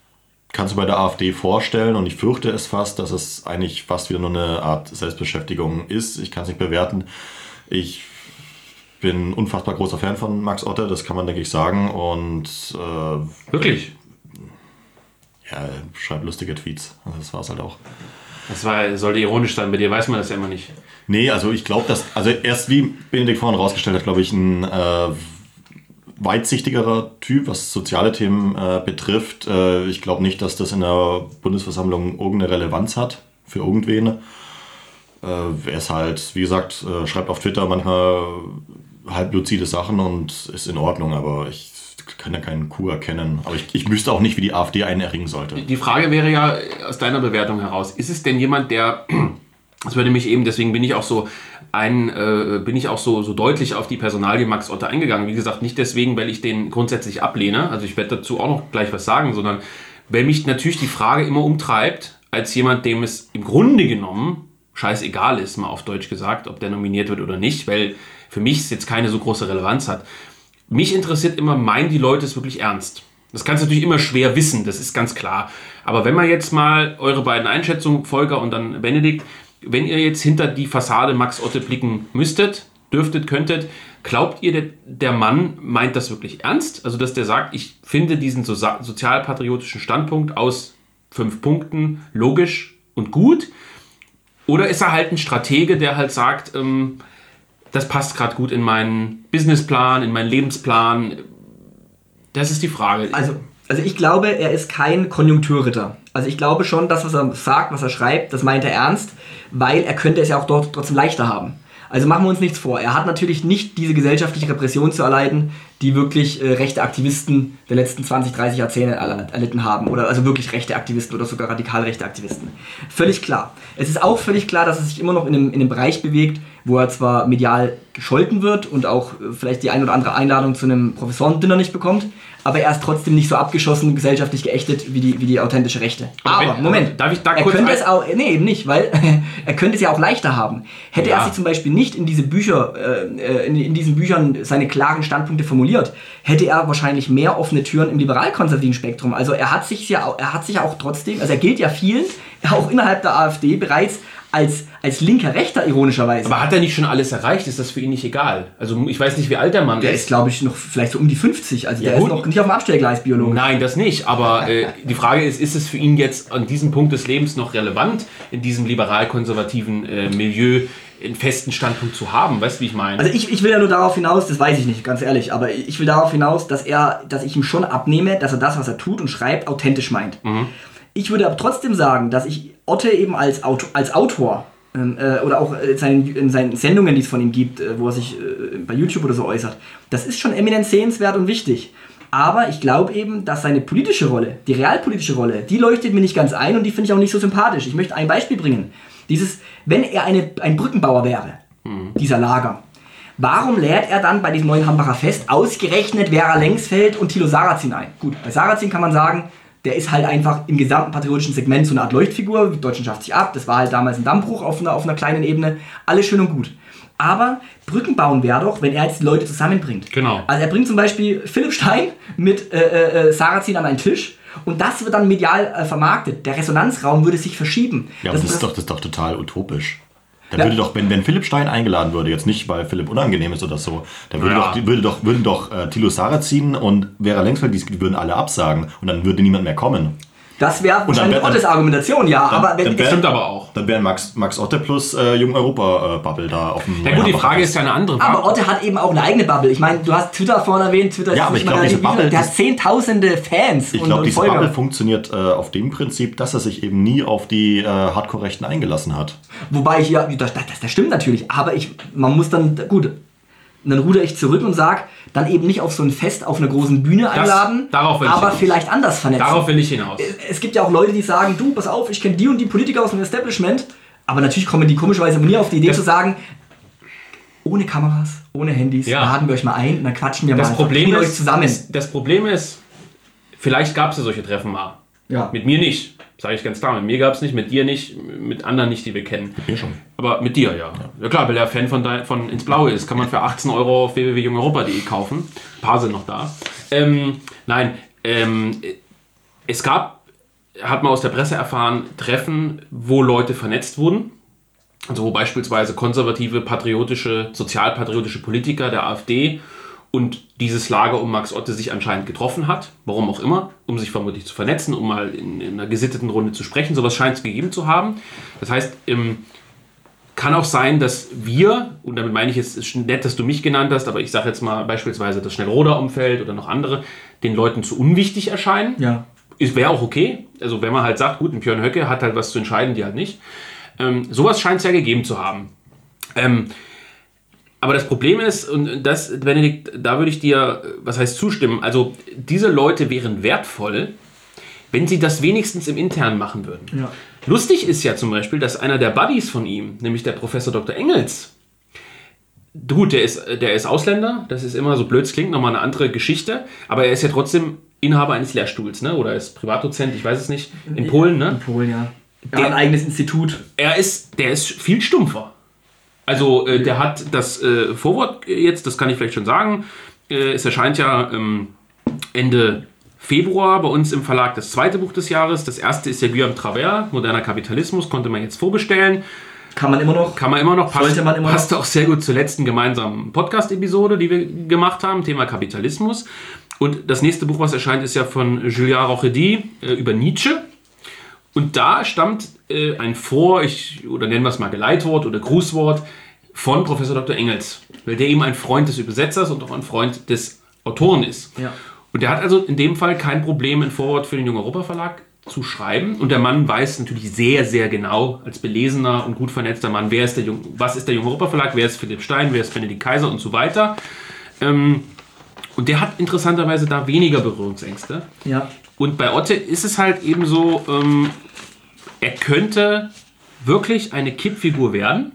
kann es mir bei der AfD vorstellen und ich fürchte es fast, dass es eigentlich fast wieder nur eine Art Selbstbeschäftigung ist. Ich kann es nicht bewerten. Ich bin unfassbar großer Fan von Max Otte, das kann man, denke ich, sagen. Und äh, Wirklich? ja, schreibt lustige Tweets. Also Das war es halt auch. Das war, sollte ironisch sein, bei dir weiß man das ja immer nicht. Nee, also ich glaube, dass, also erst wie Benedikt vorhin rausgestellt hat, glaube ich, ein äh, weitsichtigerer Typ, was soziale Themen äh, betrifft. Äh, ich glaube nicht, dass das in der Bundesversammlung irgendeine Relevanz hat für irgendwen. Äh, er ist halt, wie gesagt, äh, schreibt auf Twitter manchmal halbluzide Sachen und ist in Ordnung, aber ich kann ja keinen Coup erkennen. Aber ich, ich wüsste auch nicht, wie die AfD einen erringen sollte. Die Frage wäre ja aus deiner Bewertung heraus, ist es denn jemand, der Das würde mich eben, deswegen bin ich auch so ein, äh, bin ich auch so, so deutlich auf die Personalie Max Otte eingegangen. Wie gesagt, nicht deswegen, weil ich den grundsätzlich ablehne, also ich werde dazu auch noch gleich was sagen, sondern weil mich natürlich die Frage immer umtreibt, als jemand, dem es im Grunde genommen scheißegal ist, mal auf Deutsch gesagt, ob der nominiert wird oder nicht, weil für mich es jetzt keine so große Relevanz hat. Mich interessiert immer, meinen die Leute es wirklich ernst? Das kannst du natürlich immer schwer wissen, das ist ganz klar. Aber wenn man jetzt mal eure beiden Einschätzungen, Volker und dann Benedikt, wenn ihr jetzt hinter die Fassade Max Otte blicken müsstet, dürftet, könntet, glaubt ihr, der, der Mann meint das wirklich ernst? Also, dass der sagt, ich finde diesen so sozialpatriotischen Standpunkt aus fünf Punkten logisch und gut? Oder ist er halt ein Stratege, der halt sagt, ähm, das passt gerade gut in meinen Businessplan, in meinen Lebensplan? Das ist die Frage. Also, also ich glaube, er ist kein Konjunkturritter. Also ich glaube schon, das, was er sagt, was er schreibt, das meint er ernst, weil er könnte es ja auch dort trotzdem leichter haben. Also machen wir uns nichts vor. Er hat natürlich nicht diese gesellschaftliche Repression zu erleiden, die wirklich äh, rechte Aktivisten der letzten 20, 30 Jahrzehnte erlitten haben. Oder also wirklich rechte Aktivisten oder sogar radikal rechte Aktivisten. Völlig klar. Es ist auch völlig klar, dass er sich immer noch in einem, in einem Bereich bewegt, wo er zwar medial gescholten wird und auch äh, vielleicht die ein oder andere Einladung zu einem Professorendinner nicht bekommt, aber er ist trotzdem nicht so abgeschossen, gesellschaftlich geächtet wie die, wie die authentische Rechte. Aber, wenn, Moment, darf ich da er kurz könnte es auch, nee, eben nicht, weil er könnte es ja auch leichter haben. Hätte ja. er sich zum Beispiel nicht in diese Bücher, äh, in, in, diesen Büchern seine klaren Standpunkte formuliert, hätte er wahrscheinlich mehr offene Türen im liberal-konservativen Spektrum. Also er hat sich ja, er hat sich auch trotzdem, also er gilt ja vielen, auch innerhalb der AfD bereits als, als linker Rechter ironischerweise. Aber hat er nicht schon alles erreicht? Ist das für ihn nicht egal? Also ich weiß nicht, wie alt der Mann der ist. Der ist, glaube ich, noch vielleicht so um die 50. Also ja, der gut. ist noch nicht auf dem Abstellgleis Biologe. Nein, das nicht. Aber äh, die Frage ist, ist es für ihn jetzt an diesem Punkt des Lebens noch relevant, in diesem liberal-konservativen äh, Milieu einen festen Standpunkt zu haben? Weißt du, wie ich meine? Also ich, ich will ja nur darauf hinaus, das weiß ich nicht, ganz ehrlich, aber ich will darauf hinaus, dass er, dass ich ihm schon abnehme, dass er das, was er tut und schreibt, authentisch meint. Mhm. Ich würde aber trotzdem sagen, dass ich Otte eben als, Auto, als Autor ähm, äh, oder auch in seinen, in seinen, Sendungen, die es von ihm gibt, äh, wo er sich äh, bei YouTube oder so äußert, das ist schon eminent sehenswert und wichtig. Aber ich glaube eben, dass seine politische Rolle, die realpolitische Rolle, die leuchtet mir nicht ganz ein und die finde ich auch nicht so sympathisch. Ich möchte ein Beispiel bringen. Dieses, wenn er eine, ein Brückenbauer wäre, mhm. dieser Lager, warum lädt er dann bei diesem neuen Hambacher Fest ausgerechnet Vera Lengsfeld und Thilo Sarrazin ein? Gut, bei Sarrazin kann man sagen, der ist halt einfach im gesamten patriotischen Segment so eine Art Leuchtfigur. Deutschland schafft sich ab. Das war halt damals ein Dammbruch auf einer, auf einer kleinen Ebene. Alles schön und gut. Aber Brücken bauen wäre doch, wenn er jetzt die Leute zusammenbringt. Genau. Also er bringt zum Beispiel Philipp Stein mit äh, äh, äh Sarrazin an einen Tisch und das wird dann medial äh, vermarktet. Der Resonanzraum würde sich verschieben. Ja, das, das, ist, doch, das ist doch total utopisch. Dann würde doch, wenn, wenn Philipp Stein eingeladen würde, jetzt nicht, weil Philipp unangenehm ist oder so, dann würde ja. doch, würde doch, würden doch äh, Thilo Sarrazin und Vera Lengsfeld, die würden alle absagen und dann würde niemand mehr kommen. Das wäre wahrscheinlich Ottes Argumentation, ja. Dann, aber wenn, dann wär, stimmt aber auch. Dann wären Max, Max Otte plus äh, Jung Europa-Bubble äh, da auf dem. Ja, gut, die Frage ist ja eine andere. Aber Otte hat eben auch eine eigene Bubble. Ich meine, du hast Twitter vorhin erwähnt. Twitter ja, ist aber ich glaube, diese Bubble. Der hat zehntausende Fans. Ich glaube, diese Bubble funktioniert äh, auf dem Prinzip, dass er sich eben nie auf die äh, Hardcore-Rechten eingelassen hat. Wobei ich ja, das, das, das stimmt natürlich. Aber ich, man muss dann, gut, dann ruder ich zurück und sage, dann eben nicht auf so ein Fest auf einer großen Bühne einladen, das, aber vielleicht anders vernetzen. Darauf will ich hinaus. Es gibt ja auch Leute, die sagen, du, pass auf, ich kenne die und die Politiker aus dem Establishment, aber natürlich kommen die komischerweise nie auf die Idee das zu sagen, ohne Kameras, ohne Handys, ja. laden wir euch mal ein und dann quatschen wir das mal. Problem ist, euch zusammen. Das Problem ist, vielleicht gab es ja solche Treffen mal. Ja. Mit mir nicht. Sage ich ganz klar. Mit mir gab es nicht, mit dir nicht, mit anderen nicht, die wir kennen. Mit mir schon. Aber mit dir, ja. Ja, ja klar, weil er Fan von, dein, von Ins Blaue ist. Kann man für 18 Euro auf www.jungeuropa.de kaufen. Ein paar sind noch da. Ähm, nein, ähm, es gab, hat man aus der Presse erfahren, Treffen, wo Leute vernetzt wurden. Also wo beispielsweise konservative, patriotische, sozialpatriotische Politiker der AfD und dieses Lager um Max Otte sich anscheinend getroffen hat, warum auch immer, um sich vermutlich zu vernetzen, um mal in, in einer gesitteten Runde zu sprechen. Sowas scheint es gegeben zu haben. Das heißt, ähm, kann auch sein, dass wir, und damit meine ich jetzt, es ist nett, dass du mich genannt hast, aber ich sage jetzt mal beispielsweise das Schnellroder-Umfeld oder noch andere, den Leuten zu unwichtig erscheinen. Ja. Wäre auch okay. Also wenn man halt sagt, gut, ein Björn Höcke hat halt was zu entscheiden, die halt nicht. Ähm, sowas scheint es ja gegeben zu haben. Ähm, aber das Problem ist, und das, Benedikt, da würde ich dir, was heißt zustimmen, also diese Leute wären wertvoll, wenn sie das wenigstens im Internen machen würden. Ja. Lustig ist ja zum Beispiel, dass einer der Buddies von ihm, nämlich der Professor Dr. Engels, gut, der ist, der ist Ausländer, das ist immer so blöd, es klingt nochmal eine andere Geschichte, aber er ist ja trotzdem Inhaber eines Lehrstuhls, ne? oder er ist Privatdozent, ich weiß es nicht, in Polen, ne? In Polen, ja. Er Der- hat ein eigenes Institut. Er ist, der ist viel stumpfer. Also äh, der hat das äh, Vorwort jetzt, das kann ich vielleicht schon sagen, äh, es erscheint ja ähm, Ende Februar bei uns im Verlag das zweite Buch des Jahres. Das erste ist ja Guillaume Travers, Moderner Kapitalismus, konnte man jetzt vorbestellen. Kann man immer noch. Kann man immer noch, passt, Sollte man immer passt auch sehr gut zur letzten gemeinsamen Podcast-Episode, die wir gemacht haben, Thema Kapitalismus. Und das nächste Buch, was erscheint, ist ja von Julien Rochedy äh, über Nietzsche. Und da stammt äh, ein Vor-, ich, oder nennen wir es mal Geleitwort oder Grußwort von Professor Dr. Engels, weil der eben ein Freund des Übersetzers und auch ein Freund des Autoren ist. Ja. Und der hat also in dem Fall kein Problem, ein Vorwort für den Jung Europa Verlag zu schreiben. Und der Mann weiß natürlich sehr, sehr genau, als belesener und gut vernetzter Mann, wer ist der Jung, was ist der Jung Europa Verlag, wer ist Philipp Stein, wer ist Benedikt Kaiser und so weiter. Ähm, und der hat interessanterweise da weniger Berührungsängste. Ja. Und bei Otte ist es halt eben so, ähm, er könnte wirklich eine Kippfigur werden.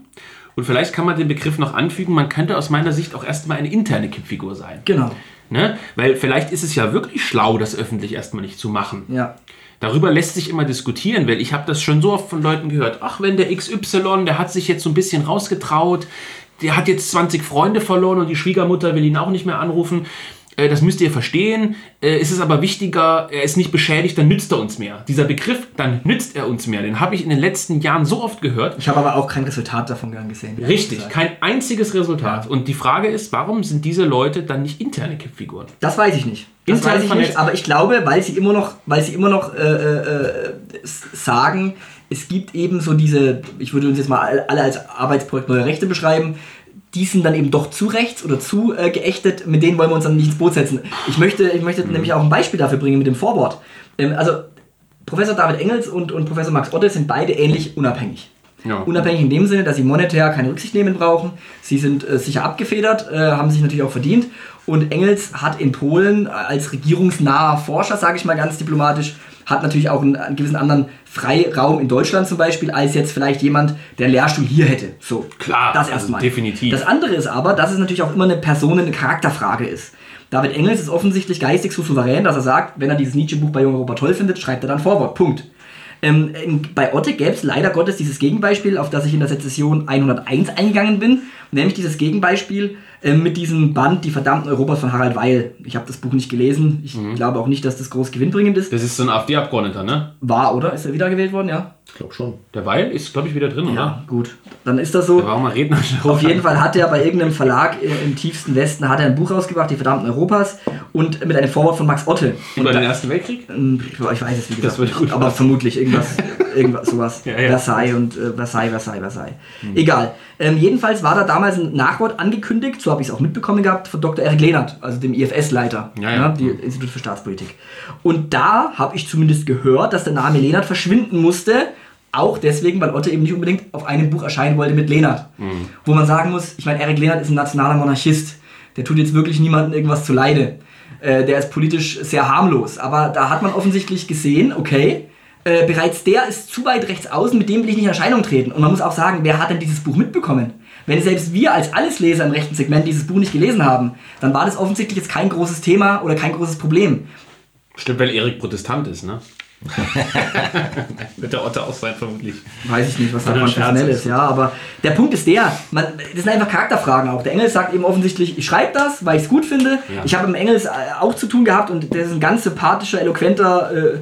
Und vielleicht kann man den Begriff noch anfügen, man könnte aus meiner Sicht auch erstmal eine interne Kippfigur sein. Genau. Ne? Weil vielleicht ist es ja wirklich schlau, das öffentlich erstmal nicht zu machen. Ja. Darüber lässt sich immer diskutieren, weil ich habe das schon so oft von Leuten gehört. Ach, wenn der XY, der hat sich jetzt so ein bisschen rausgetraut, der hat jetzt 20 Freunde verloren und die Schwiegermutter will ihn auch nicht mehr anrufen. Äh, Das müsst ihr verstehen. Äh, Es ist aber wichtiger, er ist nicht beschädigt, dann nützt er uns mehr. Dieser Begriff, dann nützt er uns mehr, den habe ich in den letzten Jahren so oft gehört. Ich habe aber auch kein Resultat davon gern gesehen. Richtig, kein einziges Resultat. Und die Frage ist, warum sind diese Leute dann nicht interne Kippfiguren? Das weiß ich nicht. Das Intern weiß ich nicht, aber ich glaube, weil sie immer noch, weil sie immer noch äh, äh, s- sagen, es gibt eben so diese, ich würde uns jetzt mal all- alle als Arbeitsprojekt Neue Rechte beschreiben, die sind dann eben doch zu rechts oder zu äh, geächtet, mit denen wollen wir uns dann nicht ins Boot setzen. Ich möchte, ich möchte nämlich auch ein Beispiel dafür bringen mit dem Vorwort. Ähm, also Professor David Engels und, und Professor Max Otte sind beide ähnlich unabhängig. Ja. Unabhängig in dem Sinne, dass sie monetär keine Rücksicht nehmen brauchen. Sie sind äh, sicher abgefedert, äh, haben sich natürlich auch verdient. Und Engels hat in Polen äh, als regierungsnaher Forscher, sage ich mal ganz diplomatisch, hat natürlich auch einen, einen gewissen anderen Freiraum in Deutschland zum Beispiel, als jetzt vielleicht jemand, der einen Lehrstuhl hier hätte. So, Klar, das also erstmal. definitiv. Das andere ist aber, dass es natürlich auch immer eine Personen-, eine Charakterfrage ist. David Engels ist offensichtlich geistig so souverän, dass er sagt, wenn er dieses Nietzsche-Buch bei Jung Europa toll findet, schreibt er dann Vorwort. Punkt. Ähm, bei Otte gäbe es leider Gottes dieses Gegenbeispiel, auf das ich in der Sezession 101 eingegangen bin, nämlich dieses Gegenbeispiel ähm, mit diesem Band Die verdammten Europas von Harald Weil. Ich habe das Buch nicht gelesen, ich Mhm. glaube auch nicht, dass das groß gewinnbringend ist. Das ist so ein AfD-Abgeordneter, ne? War, oder? Ist er wiedergewählt worden, ja? Ich glaube schon. Der Weil ist, glaube ich, wieder drin, oder? gut. Dann ist das so. Der war auch mal Redner. Auf jeden Fall hat er bei irgendeinem Verlag äh, im tiefsten Westen hat er ein Buch rausgebracht, Die verdammten Europas, und mit einem Vorwort von Max Otte. Oder den Ersten Weltkrieg? Ähm, Ich weiß es wie gesagt, Das würde gut aber passen. vermutlich irgendwas, irgendwas sowas. Ja, ja. Versailles und äh, Versailles, Versailles, Versailles. Egal. Ähm, jedenfalls war da damals ein Nachwort angekündigt, so habe ich es auch mitbekommen gehabt, von Dr. Erik Lehnert, also dem IFS-Leiter, Ja, ja. die Institut für Staatspolitik. Und da habe ich zumindest gehört, dass der Name Lehnert verschwinden musste, auch deswegen, weil Otto eben nicht unbedingt auf einem Buch erscheinen wollte mit Lehnert. Mhm. Wo man sagen muss, ich meine, Erik Lehnert ist ein nationaler Monarchist. Der tut jetzt wirklich niemandem irgendwas zu Leide. Äh, der ist politisch sehr harmlos. Aber da hat man offensichtlich gesehen, okay, äh, bereits der ist zu weit rechts außen, mit dem will ich nicht in Erscheinung treten. Und man muss auch sagen, wer hat denn dieses Buch mitbekommen? Wenn selbst wir als Allesleser im rechten Segment dieses Buch nicht gelesen haben, dann war das offensichtlich jetzt kein großes Thema oder kein großes Problem. Stimmt, weil Erik Protestant ist, ne? Wird der Otto auch sein, vermutlich. Weiß ich nicht, was da Scherz ist, ja, aber der Punkt ist der, man, das sind einfach Charakterfragen auch. Der Engels sagt eben offensichtlich, ich schreibe das, weil ich es gut finde. Ja. Ich habe mit dem Engels äh, auch zu tun gehabt und der ist ein ganz sympathischer, eloquenter, äh,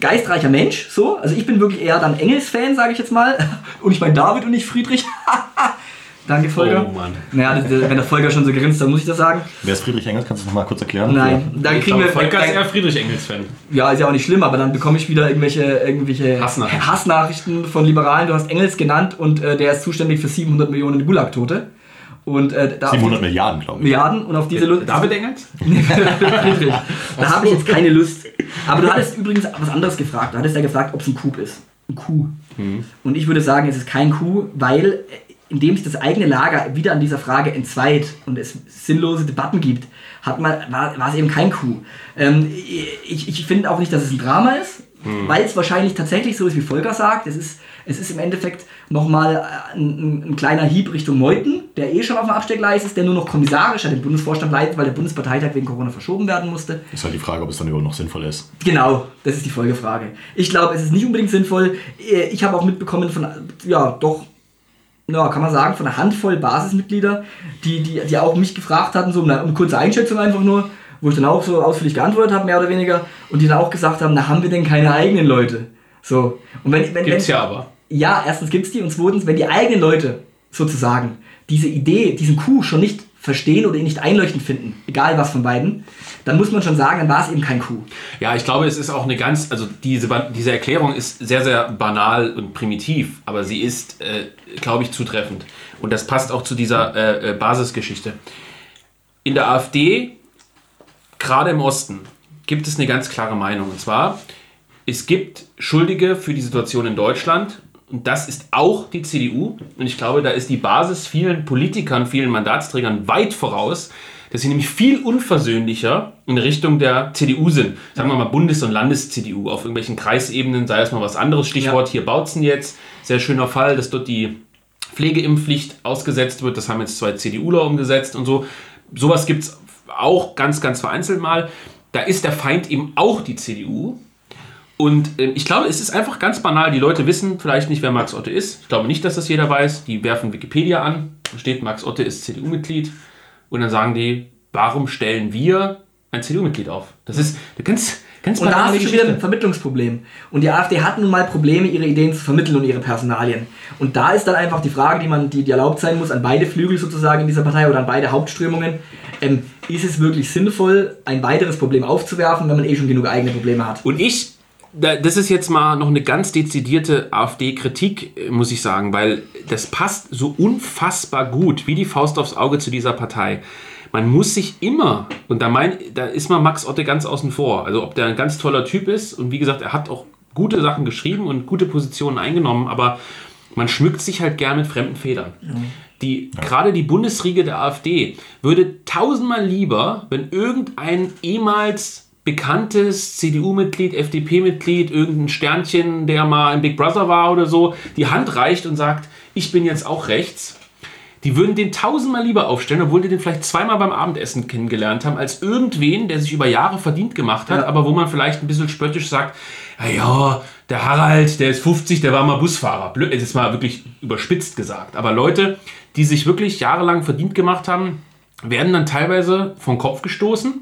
geistreicher Mensch, so. Also ich bin wirklich eher dann Engels-Fan, sage ich jetzt mal. Und ich meine David und nicht Friedrich. Danke, Volker. Oh, Mann. Naja, wenn der Volker schon so grinst, dann muss ich das sagen. Wer ist Friedrich Engels? Kannst du das noch mal kurz erklären? Nein, dann Ich kriegen glaube, wir... Volker ist dann- eher Friedrich Engels-Fan. Ja, ist ja auch nicht schlimm, aber dann bekomme ich wieder irgendwelche, irgendwelche Hassnachrichten. Hassnachrichten von Liberalen. Du hast Engels genannt und äh, der ist zuständig für 700 Millionen Gulag-Tote. Und äh, da 700 Milliarden, glaube ich. Milliarden und auf diese Lust. David Engels? Friedrich. Da habe ich jetzt keine Lust. Aber du hattest übrigens was anderes gefragt. Du hattest ja gefragt, ob es ein Coup ist. Ein Coup. Und ich würde sagen, es ist kein Coup, weil äh, indem sich das eigene Lager wieder an dieser Frage entzweit und es sinnlose Debatten gibt, hat man, war, war es eben kein Coup. Ähm, ich ich finde auch nicht, dass es ein Drama ist, mhm. weil es wahrscheinlich tatsächlich so ist, wie Volker sagt. Es ist, es ist im Endeffekt nochmal äh, ein, ein, kleiner Hieb Richtung Meuthen, der eh schon auf dem Absteckgleis ist, der nur noch kommissarisch an den Bundesvorstand leitet, weil der Bundesparteitag wegen Corona verschoben werden musste. Ist halt die Frage, ob es dann überhaupt noch sinnvoll ist. Genau, das ist die Folgefrage. Ich glaube, es ist nicht unbedingt sinnvoll. Äh, ich habe auch mitbekommen von, ja, doch ja, kann man sagen, von einer Handvoll Basismitglieder, die, die, die auch mich gefragt hatten, so eine, eine kurze Einschätzung einfach nur, wo ich dann auch so ausführlich geantwortet habe, mehr oder weniger, und die dann auch gesagt haben, na haben wir denn keine eigenen Leute? So. Und wenn, wenn, gibt's wenn, ja aber. Ja, erstens gibt's die und zweitens, wenn die eigenen Leute sozusagen diese Idee, diesen Coup schon nicht verstehen oder ihn nicht einleuchtend finden, egal was von beiden, dann muss man schon sagen, dann war es eben kein Coup. Ja, ich glaube, es ist auch eine ganz, also diese, diese Erklärung ist sehr, sehr banal und primitiv, aber sie ist, äh, glaube ich, zutreffend. Und das passt auch zu dieser äh, äh Basisgeschichte. In der AfD, gerade im Osten, gibt es eine ganz klare Meinung. Und zwar, es gibt Schuldige für die Situation in Deutschland. Und das ist auch die CDU. Und ich glaube, da ist die Basis vielen Politikern, vielen Mandatsträgern weit voraus dass sie nämlich viel unversöhnlicher in Richtung der CDU sind. Sagen wir mal Bundes- und Landes-CDU auf irgendwelchen Kreisebenen, sei es mal was anderes. Stichwort ja. hier Bautzen jetzt. Sehr schöner Fall, dass dort die Pflegeimpfpflicht ausgesetzt wird. Das haben jetzt zwei CDUler umgesetzt und so. Sowas gibt es auch ganz, ganz vereinzelt mal. Da ist der Feind eben auch die CDU. Und äh, ich glaube, es ist einfach ganz banal. Die Leute wissen vielleicht nicht, wer Max Otte ist. Ich glaube nicht, dass das jeder weiß. Die werfen Wikipedia an. Da steht, Max Otte ist CDU-Mitglied. Und dann sagen die, warum stellen wir ein CDU-Mitglied auf? Das ist, du kannst, ganz Und da hast du schon wieder ein Vermittlungsproblem. Und die AfD hat nun mal Probleme, ihre Ideen zu vermitteln und ihre Personalien. Und da ist dann einfach die Frage, die man, die, die erlaubt sein muss, an beide Flügel sozusagen in dieser Partei oder an beide Hauptströmungen. Ähm, ist es wirklich sinnvoll, ein weiteres Problem aufzuwerfen, wenn man eh schon genug eigene Probleme hat? Und ich das ist jetzt mal noch eine ganz dezidierte AfD-Kritik, muss ich sagen, weil das passt so unfassbar gut wie die Faust aufs Auge zu dieser Partei. Man muss sich immer, und da, mein, da ist mal Max Otte ganz außen vor, also ob der ein ganz toller Typ ist und wie gesagt, er hat auch gute Sachen geschrieben und gute Positionen eingenommen, aber man schmückt sich halt gern mit fremden Federn. Mhm. Die, ja. Gerade die Bundesriege der AfD würde tausendmal lieber, wenn irgendein ehemals bekanntes CDU-Mitglied, FDP-Mitglied, irgendein Sternchen, der mal im Big Brother war oder so, die Hand reicht und sagt, ich bin jetzt auch rechts, die würden den tausendmal lieber aufstellen, obwohl die den vielleicht zweimal beim Abendessen kennengelernt haben, als irgendwen, der sich über Jahre verdient gemacht hat, ja. aber wo man vielleicht ein bisschen spöttisch sagt, ja, der Harald, der ist 50, der war mal Busfahrer. Blöd, ist mal wirklich überspitzt gesagt. Aber Leute, die sich wirklich jahrelang verdient gemacht haben, werden dann teilweise vom Kopf gestoßen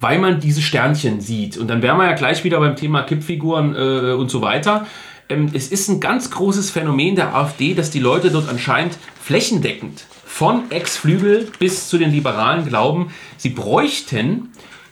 weil man diese Sternchen sieht. Und dann wären wir ja gleich wieder beim Thema Kippfiguren äh, und so weiter. Ähm, es ist ein ganz großes Phänomen der AfD, dass die Leute dort anscheinend flächendeckend von Ex-Flügel bis zu den Liberalen glauben, sie bräuchten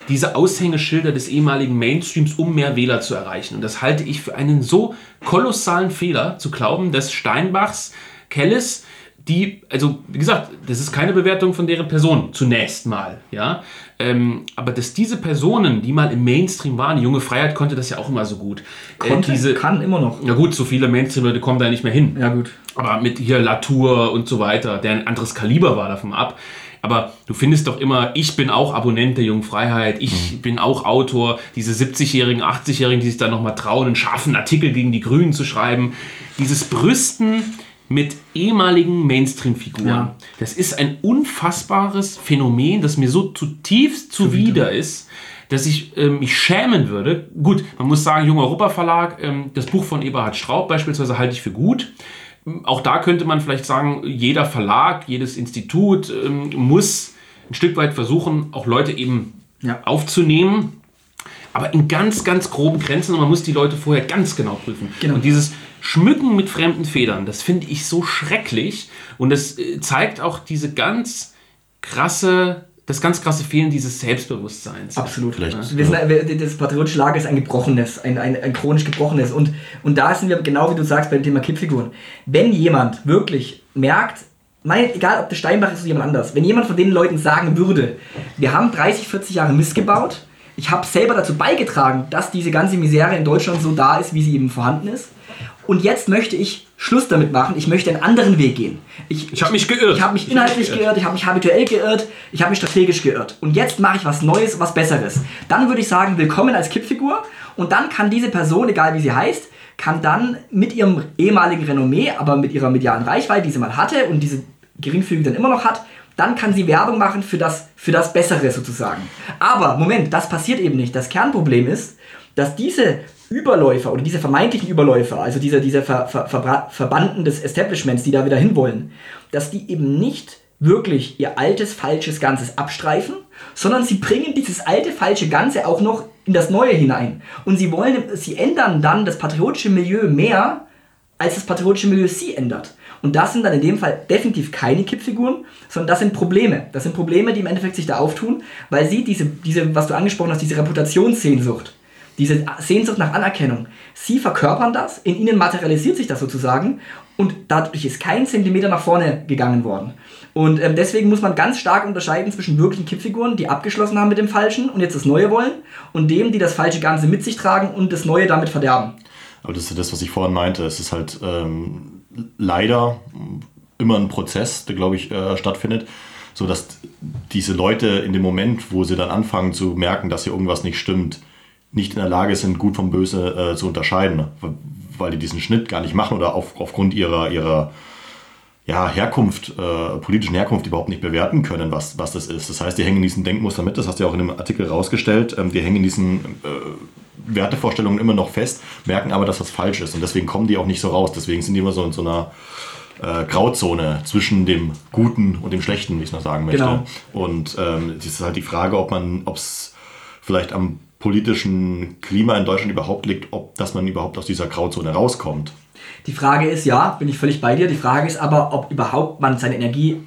diese Aushängeschilder des ehemaligen Mainstreams, um mehr Wähler zu erreichen. Und das halte ich für einen so kolossalen Fehler, zu glauben, dass Steinbachs, Kellis die, also wie gesagt, das ist keine Bewertung von deren Person zunächst mal, ja. Ähm, aber dass diese Personen, die mal im Mainstream waren, die junge Freiheit konnte das ja auch immer so gut. Äh, konnte, äh, diese, kann immer noch. Ja gut, so viele Mainstream-Leute kommen da nicht mehr hin. Ja gut. Aber mit hier Latour und so weiter, der ein anderes Kaliber war davon ab. Aber du findest doch immer, ich bin auch Abonnent der Jungen Freiheit, ich mhm. bin auch Autor, diese 70-Jährigen, 80-Jährigen, die sich dann nochmal trauen, einen scharfen Artikel gegen die Grünen zu schreiben. Dieses Brüsten mit ehemaligen Mainstream-Figuren. Ja. Das ist ein unfassbares Phänomen, das mir so zutiefst zuwider ist, dass ich äh, mich schämen würde. Gut, man muss sagen, Junger Europa Verlag, ähm, das Buch von Eberhard Straub beispielsweise halte ich für gut. Auch da könnte man vielleicht sagen, jeder Verlag, jedes Institut ähm, muss ein Stück weit versuchen, auch Leute eben ja. aufzunehmen, aber in ganz, ganz groben Grenzen und man muss die Leute vorher ganz genau prüfen. Genau. Und dieses Schmücken mit fremden Federn, das finde ich so schrecklich und das äh, zeigt auch diese ganz krasse das ganz krasse Fehlen dieses Selbstbewusstseins. Absolut. Vielleicht, ja. Das patriotische Lager ist ein gebrochenes, ein, ein, ein chronisch gebrochenes. Und, und da sind wir genau wie du sagst beim Thema Kippfiguren. Wenn jemand wirklich merkt, mein, egal ob der Steinbach ist oder jemand anders, wenn jemand von den Leuten sagen würde, wir haben 30, 40 Jahre Mist gebaut, ich habe selber dazu beigetragen, dass diese ganze Misere in Deutschland so da ist, wie sie eben vorhanden ist, und jetzt möchte ich Schluss damit machen, ich möchte einen anderen Weg gehen. Ich, ich habe mich geirrt. Ich habe mich inhaltlich geirrt. ich habe mich habituell geirrt, ich habe mich strategisch geirrt. Und jetzt mache ich was Neues, was Besseres. Dann würde ich sagen, willkommen als Kippfigur. Und dann kann diese Person, egal wie sie heißt, kann dann mit ihrem ehemaligen Renommee, aber mit ihrer medialen Reichweite, die sie mal hatte und diese geringfügig dann immer noch hat, dann kann sie Werbung machen für das, für das Bessere sozusagen. Aber, Moment, das passiert eben nicht. Das Kernproblem ist, dass diese Überläufer oder diese vermeintlichen Überläufer, also diese, diese Ver, Ver, Ver, Verbanden des Establishments, die da wieder hinwollen, dass die eben nicht wirklich ihr altes, falsches Ganzes abstreifen, sondern sie bringen dieses alte, falsche Ganze auch noch in das Neue hinein. Und sie wollen, sie ändern dann das patriotische Milieu mehr, als das patriotische Milieu sie ändert. Und das sind dann in dem Fall definitiv keine Kippfiguren, sondern das sind Probleme. Das sind Probleme, die im Endeffekt sich da auftun, weil sie diese, diese was du angesprochen hast, diese Reputationssehnsucht, diese Sehnsucht nach Anerkennung, sie verkörpern das, in ihnen materialisiert sich das sozusagen und dadurch ist kein Zentimeter nach vorne gegangen worden. Und ähm, deswegen muss man ganz stark unterscheiden zwischen wirklichen Kippfiguren, die abgeschlossen haben mit dem Falschen und jetzt das Neue wollen, und dem, die das falsche Ganze mit sich tragen und das Neue damit verderben. Aber das ist das, was ich vorhin meinte. Es ist halt ähm, leider immer ein Prozess, der, glaube ich, äh, stattfindet, sodass diese Leute in dem Moment, wo sie dann anfangen zu merken, dass hier irgendwas nicht stimmt, nicht in der Lage sind, gut vom Böse äh, zu unterscheiden, weil die diesen Schnitt gar nicht machen oder auf, aufgrund ihrer, ihrer ja, Herkunft, äh, politischen Herkunft überhaupt nicht bewerten können, was, was das ist. Das heißt, die hängen in diesen Denkmustern mit, das hast du ja auch in dem Artikel rausgestellt, ähm, die hängen in diesen äh, Wertevorstellungen immer noch fest, merken aber, dass das falsch ist und deswegen kommen die auch nicht so raus. Deswegen sind die immer so in so einer äh, Grauzone zwischen dem Guten und dem Schlechten, wie ich es noch sagen möchte. Genau. Und ähm, es ist halt die Frage, ob man, ob es vielleicht am politischen Klima in Deutschland überhaupt liegt, ob dass man überhaupt aus dieser Grauzone rauskommt. Die Frage ist, ja, bin ich völlig bei dir. Die Frage ist aber, ob überhaupt man seine Energie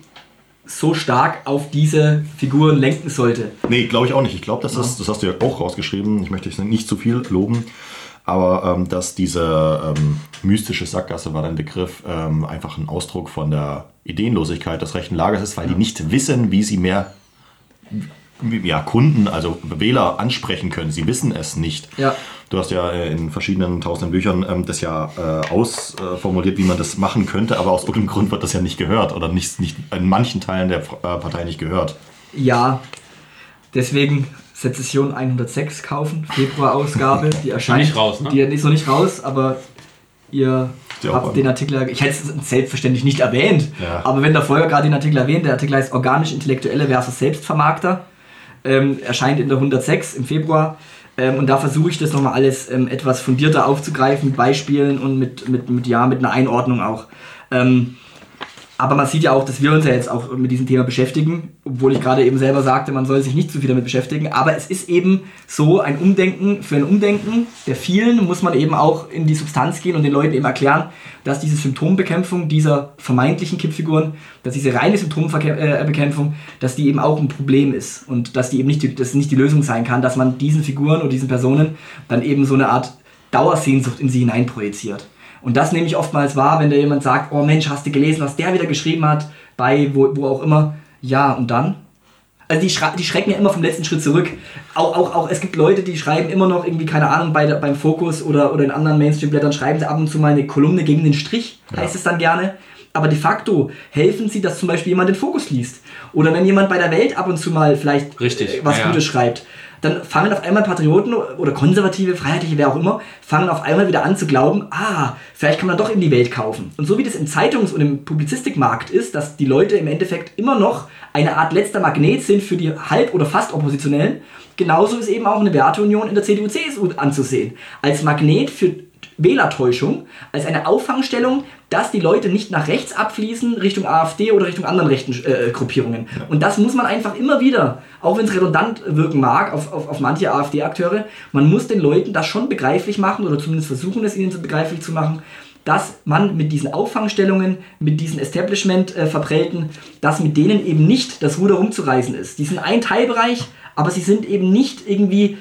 so stark auf diese Figuren lenken sollte. Nee, glaube ich auch nicht. Ich glaube, das, ja. das hast du ja auch rausgeschrieben. Ich möchte nicht zu viel loben. Aber ähm, dass diese ähm, mystische Sackgasse war dein Begriff, ähm, einfach ein Ausdruck von der Ideenlosigkeit des rechten Lagers ist, weil ja. die nicht wissen, wie sie mehr ja, Kunden, also Wähler ansprechen können. Sie wissen es nicht. Ja. Du hast ja äh, in verschiedenen tausenden Büchern ähm, das ja äh, ausformuliert, wie man das machen könnte, aber aus irgendeinem Grund wird das ja nicht gehört oder nicht, nicht in manchen Teilen der äh, Partei nicht gehört. Ja, deswegen Sezession 106 kaufen, Februarausgabe, die erscheint. nicht raus, ne? Die ist noch nicht raus, aber ihr habt den Artikel, ich hätte es selbstverständlich nicht erwähnt, ja. aber wenn der Folger gerade den Artikel erwähnt, der Artikel heißt Organisch-Intellektuelle versus Selbstvermarkter ähm, erscheint in der 106 im Februar. Ähm, und da versuche ich das nochmal alles ähm, etwas fundierter aufzugreifen mit Beispielen und mit, mit, mit, ja, mit einer Einordnung auch. Ähm, aber man sieht ja auch, dass wir uns ja jetzt auch mit diesem Thema beschäftigen, obwohl ich gerade eben selber sagte, man soll sich nicht zu viel damit beschäftigen. Aber es ist eben so ein Umdenken, für ein Umdenken der vielen muss man eben auch in die Substanz gehen und den Leuten eben erklären, dass diese Symptombekämpfung dieser vermeintlichen Kippfiguren, dass diese reine Symptombekämpfung, dass die eben auch ein Problem ist und dass die eben nicht die, dass nicht die Lösung sein kann, dass man diesen Figuren oder diesen Personen dann eben so eine Art Dauersehnsucht in sie hineinprojiziert. Und das nehme ich oftmals wahr, wenn da jemand sagt, oh Mensch, hast du gelesen, was der wieder geschrieben hat, bei wo, wo auch immer. Ja, und dann? Also die, die schrecken ja immer vom letzten Schritt zurück. Auch, auch, auch es gibt Leute, die schreiben immer noch irgendwie, keine Ahnung, bei beim Fokus oder, oder in anderen Mainstream-Blättern schreiben sie ab und zu mal eine Kolumne gegen den Strich, heißt ja. es dann gerne. Aber de facto helfen sie, dass zum Beispiel jemand den Fokus liest. Oder wenn jemand bei der Welt ab und zu mal vielleicht Richtig. was ja, Gutes schreibt dann fangen auf einmal Patrioten oder konservative, freiheitliche, wer auch immer, fangen auf einmal wieder an zu glauben, ah, vielleicht kann man doch in die Welt kaufen. Und so wie das im Zeitungs- und im Publizistikmarkt ist, dass die Leute im Endeffekt immer noch eine Art letzter Magnet sind für die halb- oder fast Oppositionellen, genauso ist eben auch eine Werteunion in der CDU-CSU anzusehen. Als Magnet für Wählertäuschung, als eine Auffangstellung, dass die Leute nicht nach rechts abfließen, Richtung AfD oder Richtung anderen rechten äh, Gruppierungen. Ja. Und das muss man einfach immer wieder, auch wenn es redundant wirken mag auf, auf, auf manche AfD-Akteure, man muss den Leuten das schon begreiflich machen oder zumindest versuchen, es ihnen so begreiflich zu machen, dass man mit diesen Auffangstellungen, mit diesen Establishment-Verprellten, äh, dass mit denen eben nicht das Ruder rumzureißen ist. Die sind ein Teilbereich, aber sie sind eben nicht irgendwie äh,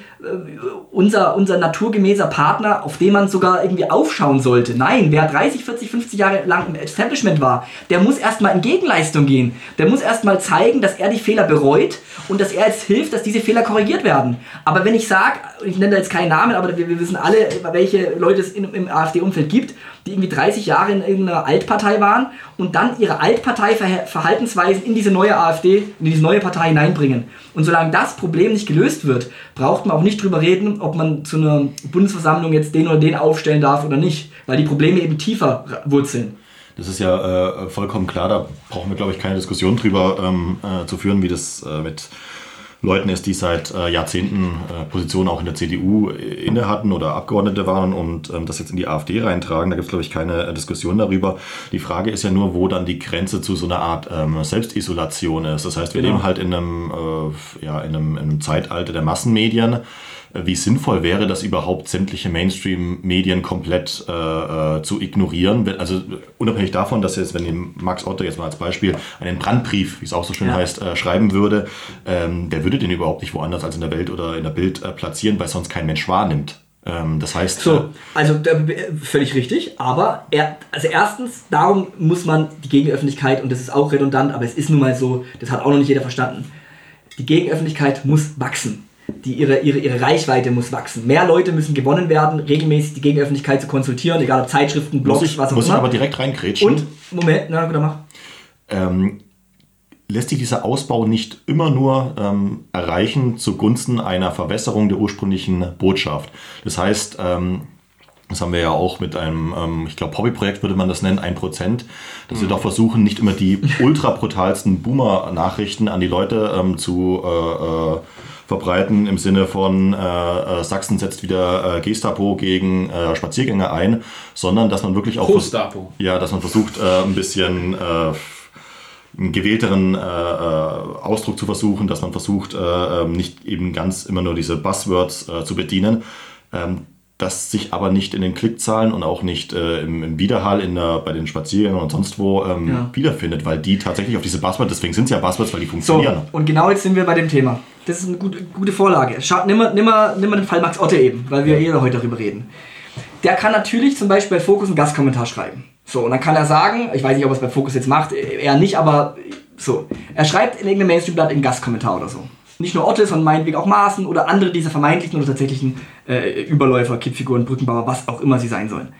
unser, unser naturgemäßer Partner, auf den man sogar irgendwie aufschauen sollte. Nein, wer 30, 40, 50 Jahre lang im Establishment war, der muss erstmal in Gegenleistung gehen. Der muss erstmal zeigen, dass er die Fehler bereut und dass er jetzt hilft, dass diese Fehler korrigiert werden. Aber wenn ich sage, ich nenne da jetzt keinen Namen, aber wir, wir wissen alle, welche Leute es in, im AfD-Umfeld gibt, die irgendwie 30 Jahre in irgendeiner Altpartei waren und dann ihre Altpartei-Verhaltensweisen in diese neue AfD, in diese neue Partei hineinbringen. Und solange das Problem nicht gelöst wird, braucht man auch nicht drüber reden, ob man zu einer Bundesversammlung jetzt den oder den aufstellen darf oder nicht, weil die Probleme eben tiefer wurzeln. Das ist ja äh, vollkommen klar, da brauchen wir, glaube ich, keine Diskussion drüber ähm, äh, zu führen, wie das äh, mit Leuten ist, die seit äh, Jahrzehnten äh, Positionen auch in der CDU inne hatten oder Abgeordnete waren und ähm, das jetzt in die AfD reintragen. Da gibt es, glaube ich, keine äh, Diskussion darüber. Die Frage ist ja nur, wo dann die Grenze zu so einer Art ähm, Selbstisolation ist. Das heißt, wir genau. leben halt in einem, äh, ja, in einem, in einem Zeitalter der Massenmedien wie sinnvoll wäre das überhaupt, sämtliche Mainstream-Medien komplett äh, äh, zu ignorieren. Also unabhängig davon, dass jetzt, wenn Max Otto jetzt mal als Beispiel einen Brandbrief, wie es auch so schön ja. heißt, äh, schreiben würde, ähm, der würde den überhaupt nicht woanders als in der Welt oder in der Bild äh, platzieren, weil sonst kein Mensch wahrnimmt. Ähm, das heißt. So, äh, also völlig richtig, aber er, also erstens, darum muss man die Gegenöffentlichkeit, und das ist auch redundant, aber es ist nun mal so, das hat auch noch nicht jeder verstanden, die Gegenöffentlichkeit muss wachsen die, ihre, ihre, ihre Reichweite muss wachsen. Mehr Leute müssen gewonnen werden, regelmäßig die Gegenöffentlichkeit zu konsultieren, egal ob Zeitschriften, Blogs, ich, was auch muss immer. Muss ich aber direkt reinkrätschen. Und, Moment, na, gut, mach. Ähm, lässt sich dieser Ausbau nicht immer nur ähm, erreichen zugunsten einer Verwässerung der ursprünglichen Botschaft. Das heißt, ähm, das haben wir ja auch mit einem, ähm, ich glaube, Hobbyprojekt würde man das nennen, 1%, dass mhm. wir doch versuchen, nicht immer die ultra brutalsten Boomer-Nachrichten an die Leute ähm, zu äh, äh, verbreiten im Sinne von äh, äh, Sachsen setzt wieder äh, Gestapo gegen äh, Spaziergänger ein, sondern dass man wirklich auch Postapo. ja, dass man versucht äh, ein bisschen äh, einen gewählteren Ausdruck zu versuchen, dass man versucht ähm, nicht eben ganz immer nur diese Buzzwords zu bedienen. Ähm, das sich aber nicht in den Klickzahlen und auch nicht äh, im, im, Widerhall in der, bei den Spaziergängern und sonst wo ähm, ja. wiederfindet, weil die tatsächlich auf diese Buzzwords, deswegen sind es ja Buzzwords, weil die funktionieren. So, und genau jetzt sind wir bei dem Thema. Das ist eine gute, gute Vorlage. Schau, nimm, mal, nimm, nimm den Fall Max Otte eben, weil wir eh heute darüber reden. Der kann natürlich zum Beispiel bei Focus einen Gastkommentar schreiben. So, und dann kann er sagen, ich weiß nicht, ob er es bei Focus jetzt macht, eher nicht, aber so. Er schreibt in irgendeinem Mainstream-Blatt einen Gastkommentar oder so nicht nur Otte, sondern meinetwegen auch Maaßen oder andere dieser vermeintlichen oder tatsächlichen äh, Überläufer, Kippfiguren, Brückenbauer, was auch immer sie sein sollen.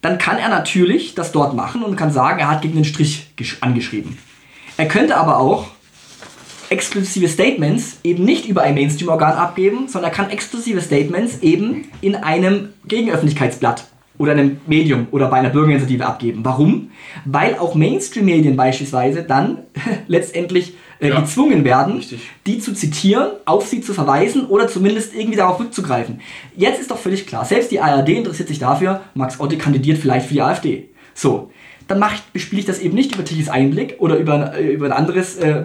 Dann kann er natürlich das dort machen und kann sagen, er hat gegen den Strich angeschrieben. Er könnte aber auch exklusive Statements eben nicht über ein Mainstream-Organ abgeben, sondern er kann exklusive Statements eben in einem Gegenöffentlichkeitsblatt oder einem Medium oder bei einer Bürgerinitiative abgeben. Warum? Weil auch Mainstream-Medien beispielsweise dann letztendlich äh, ja. gezwungen werden, Richtig. die zu zitieren, auf sie zu verweisen oder zumindest irgendwie darauf rückzugreifen. Jetzt ist doch völlig klar, selbst die ARD interessiert sich dafür, Max Otte kandidiert vielleicht für die AfD. So, dann bespiele ich das eben nicht über Tichys Einblick oder über, äh, über ein anderes äh, äh,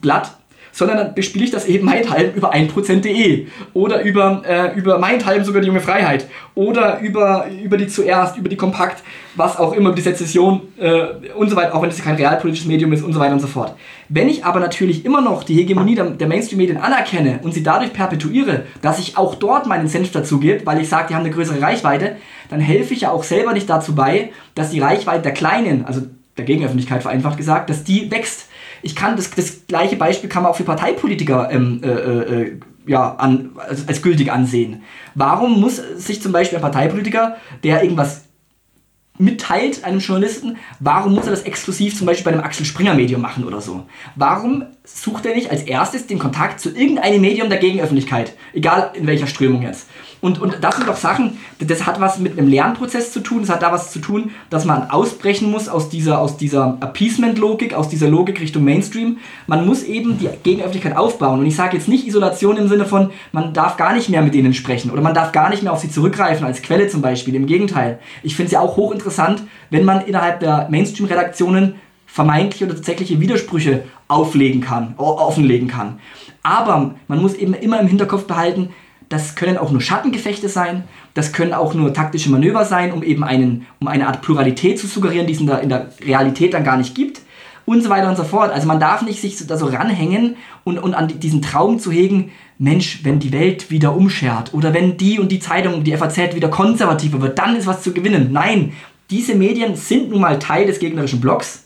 Blatt, sondern dann bespiele ich das eben meinethalben über 1%.de oder über, äh, über meinethalben sogar die junge Freiheit oder über, über die zuerst, über die Kompakt, was auch immer, über die Sezession äh, und so weiter, auch wenn es kein realpolitisches Medium ist und so weiter und so fort. Wenn ich aber natürlich immer noch die Hegemonie der, der Mainstream-Medien anerkenne und sie dadurch perpetuiere, dass ich auch dort meinen Senf dazu gebe, weil ich sage, die haben eine größere Reichweite, dann helfe ich ja auch selber nicht dazu bei, dass die Reichweite der Kleinen, also der Gegenöffentlichkeit vereinfacht gesagt, dass die wächst ich kann das, das gleiche Beispiel kann man auch für Parteipolitiker ähm, äh, äh, ja, an, als, als gültig ansehen. Warum muss sich zum Beispiel ein Parteipolitiker, der irgendwas mitteilt einem Journalisten, warum muss er das exklusiv zum Beispiel bei einem Axel Springer Medium machen oder so? Warum sucht er nicht als erstes den Kontakt zu irgendeinem Medium der Gegenöffentlichkeit, egal in welcher Strömung jetzt? Und, und das sind doch Sachen, das hat was mit einem Lernprozess zu tun, das hat da was zu tun, dass man ausbrechen muss aus dieser, aus dieser Appeasement-Logik, aus dieser Logik Richtung Mainstream. Man muss eben die Gegenöffentlichkeit aufbauen. Und ich sage jetzt nicht Isolation im Sinne von, man darf gar nicht mehr mit denen sprechen oder man darf gar nicht mehr auf sie zurückgreifen, als Quelle zum Beispiel. Im Gegenteil. Ich finde es ja auch hochinteressant, wenn man innerhalb der Mainstream-Redaktionen vermeintliche oder tatsächliche Widersprüche auflegen kann, offenlegen kann. Aber man muss eben immer im Hinterkopf behalten, das können auch nur Schattengefechte sein, das können auch nur taktische Manöver sein, um eben einen, um eine Art Pluralität zu suggerieren, die es in der, in der Realität dann gar nicht gibt und so weiter und so fort. Also man darf nicht sich da so ranhängen und, und an diesen Traum zu hegen, Mensch, wenn die Welt wieder umschert oder wenn die und die Zeitung, die FAZ wieder konservativer wird, dann ist was zu gewinnen. Nein, diese Medien sind nun mal Teil des gegnerischen Blocks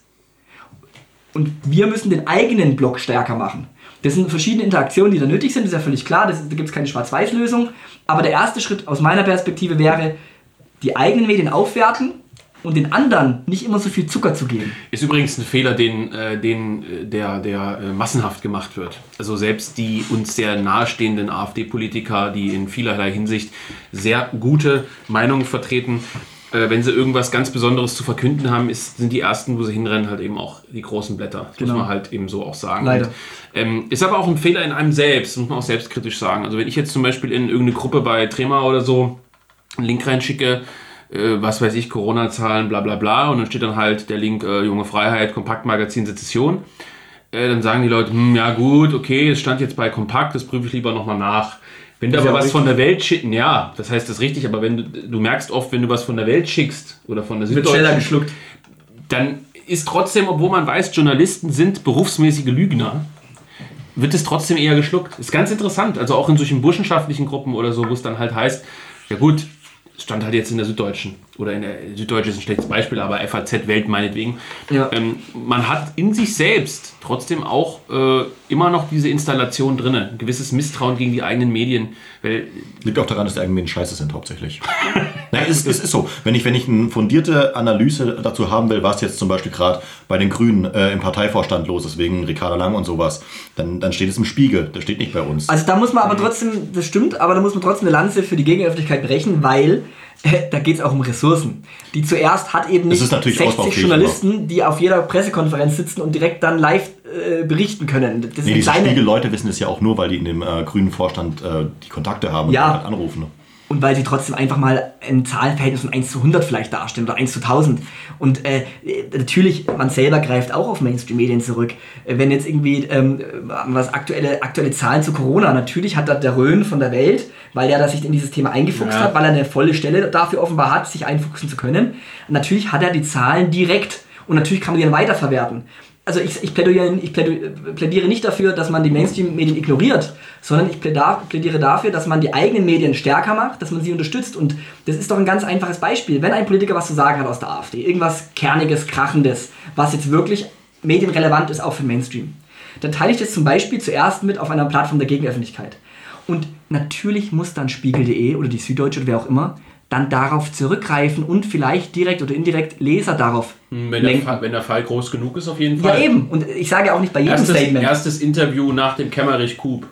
und wir müssen den eigenen Block stärker machen. Das sind verschiedene Interaktionen, die da nötig sind, das ist ja völlig klar, das, da gibt es keine Schwarz-Weiß-Lösung. Aber der erste Schritt aus meiner Perspektive wäre, die eigenen Medien aufwerten und den anderen nicht immer so viel Zucker zu geben. Ist übrigens ein Fehler, den, äh, den äh, der, der äh, massenhaft gemacht wird. Also selbst die uns sehr nahestehenden AfD-Politiker, die in vielerlei Hinsicht sehr gute Meinungen vertreten, äh, wenn sie irgendwas ganz Besonderes zu verkünden haben, ist, sind die ersten, wo sie hinrennen, halt eben auch die großen Blätter. Das Genau. muss man halt eben so auch sagen. Leider. Und, ähm, ist aber auch ein Fehler in einem selbst, muss man auch selbstkritisch sagen. Also wenn ich jetzt zum Beispiel in irgendeine Gruppe bei Trema oder so einen Link reinschicke, äh, was weiß ich, Corona-Zahlen, bla bla bla, und dann steht dann halt der Link äh, Junge Freiheit, Kompaktmagazin Sezession. Äh, dann sagen die Leute, hm, ja gut, okay, es stand jetzt bei Kompakt, das prüfe ich lieber nochmal nach. Wenn du aber was auch von der Welt schicken, ja, das heißt das ist richtig, aber wenn du, du merkst oft, wenn du was von der Welt schickst oder von der Wird schneller Süddeutschen, geschluckt. dann ist trotzdem, obwohl man weiß, Journalisten sind berufsmäßige Lügner, wird es trotzdem eher geschluckt. Ist ganz interessant. Also auch in solchen burschenschaftlichen Gruppen oder so, wo es dann halt heißt, ja gut, es stand halt jetzt in der Süddeutschen. Oder in der Süddeutsche ist ein schlechtes Beispiel, aber FAZ Welt meinetwegen. Ja. Ähm, man hat in sich selbst trotzdem auch äh, immer noch diese Installation drin. Ein gewisses Misstrauen gegen die eigenen Medien. Weil Liegt auch daran, dass die eigenen Medien scheiße sind, hauptsächlich. Nein, es, es ist so. Wenn ich, wenn ich eine fundierte Analyse dazu haben will, was jetzt zum Beispiel gerade bei den Grünen äh, im Parteivorstand los ist, wegen Ricarda Lang und sowas, dann, dann steht es im Spiegel. Das steht nicht bei uns. Also da muss man aber trotzdem, das stimmt, aber da muss man trotzdem eine Lanze für die Gegenöffentlichkeit brechen, weil da geht es auch um Ressourcen. Die zuerst hat eben nicht ist natürlich 60 ausbaufähig, Journalisten, die auf jeder Pressekonferenz sitzen und direkt dann live äh, berichten können. Das Nee, diese Spiegel-Leute wissen es ja auch nur, weil die in dem äh, grünen Vorstand äh, die Kontakte haben und Ja. halt anrufen. Und weil sie trotzdem einfach mal ein Zahlenverhältnis von 1 zu 100 vielleicht darstellen oder 1 zu 1000. Und äh, natürlich, man selber greift auch auf Mainstream-Medien zurück. Wenn jetzt irgendwie ähm, was aktuelle, aktuelle Zahlen zu Corona, natürlich hat da der Röhn von der Welt, weil er da sich in dieses Thema eingefuchst Ja. hat, weil er eine volle Stelle dafür offenbar hat, sich einfuchsen zu können. Natürlich hat er die Zahlen direkt und natürlich kann man die dann weiterverwerten. Also ich, ich, plädiere, ich plädiere, nicht dafür, dass man die Mainstream-Medien ignoriert, sondern ich plädiere dafür, dass man die eigenen Medien stärker macht, dass man sie unterstützt. Und das ist doch ein ganz einfaches Beispiel. Wenn ein Politiker was zu sagen hat aus der AfD, irgendwas Kerniges, Krachendes, was jetzt wirklich medienrelevant ist, auch für Mainstream, dann teile ich das zum Beispiel zuerst mit auf einer Plattform der Gegenöffentlichkeit. Und natürlich muss dann Spiegel.de oder die Süddeutsche oder wer auch immer dann darauf zurückgreifen und vielleicht direkt oder indirekt Leser darauf wenn der. Fall, wenn der Fall groß genug ist, auf jeden Ja, Fall. eben. Und ich sage ja auch nicht bei jedem Erstes, Statement. erstes Interview nach dem Kämmerich-Coup.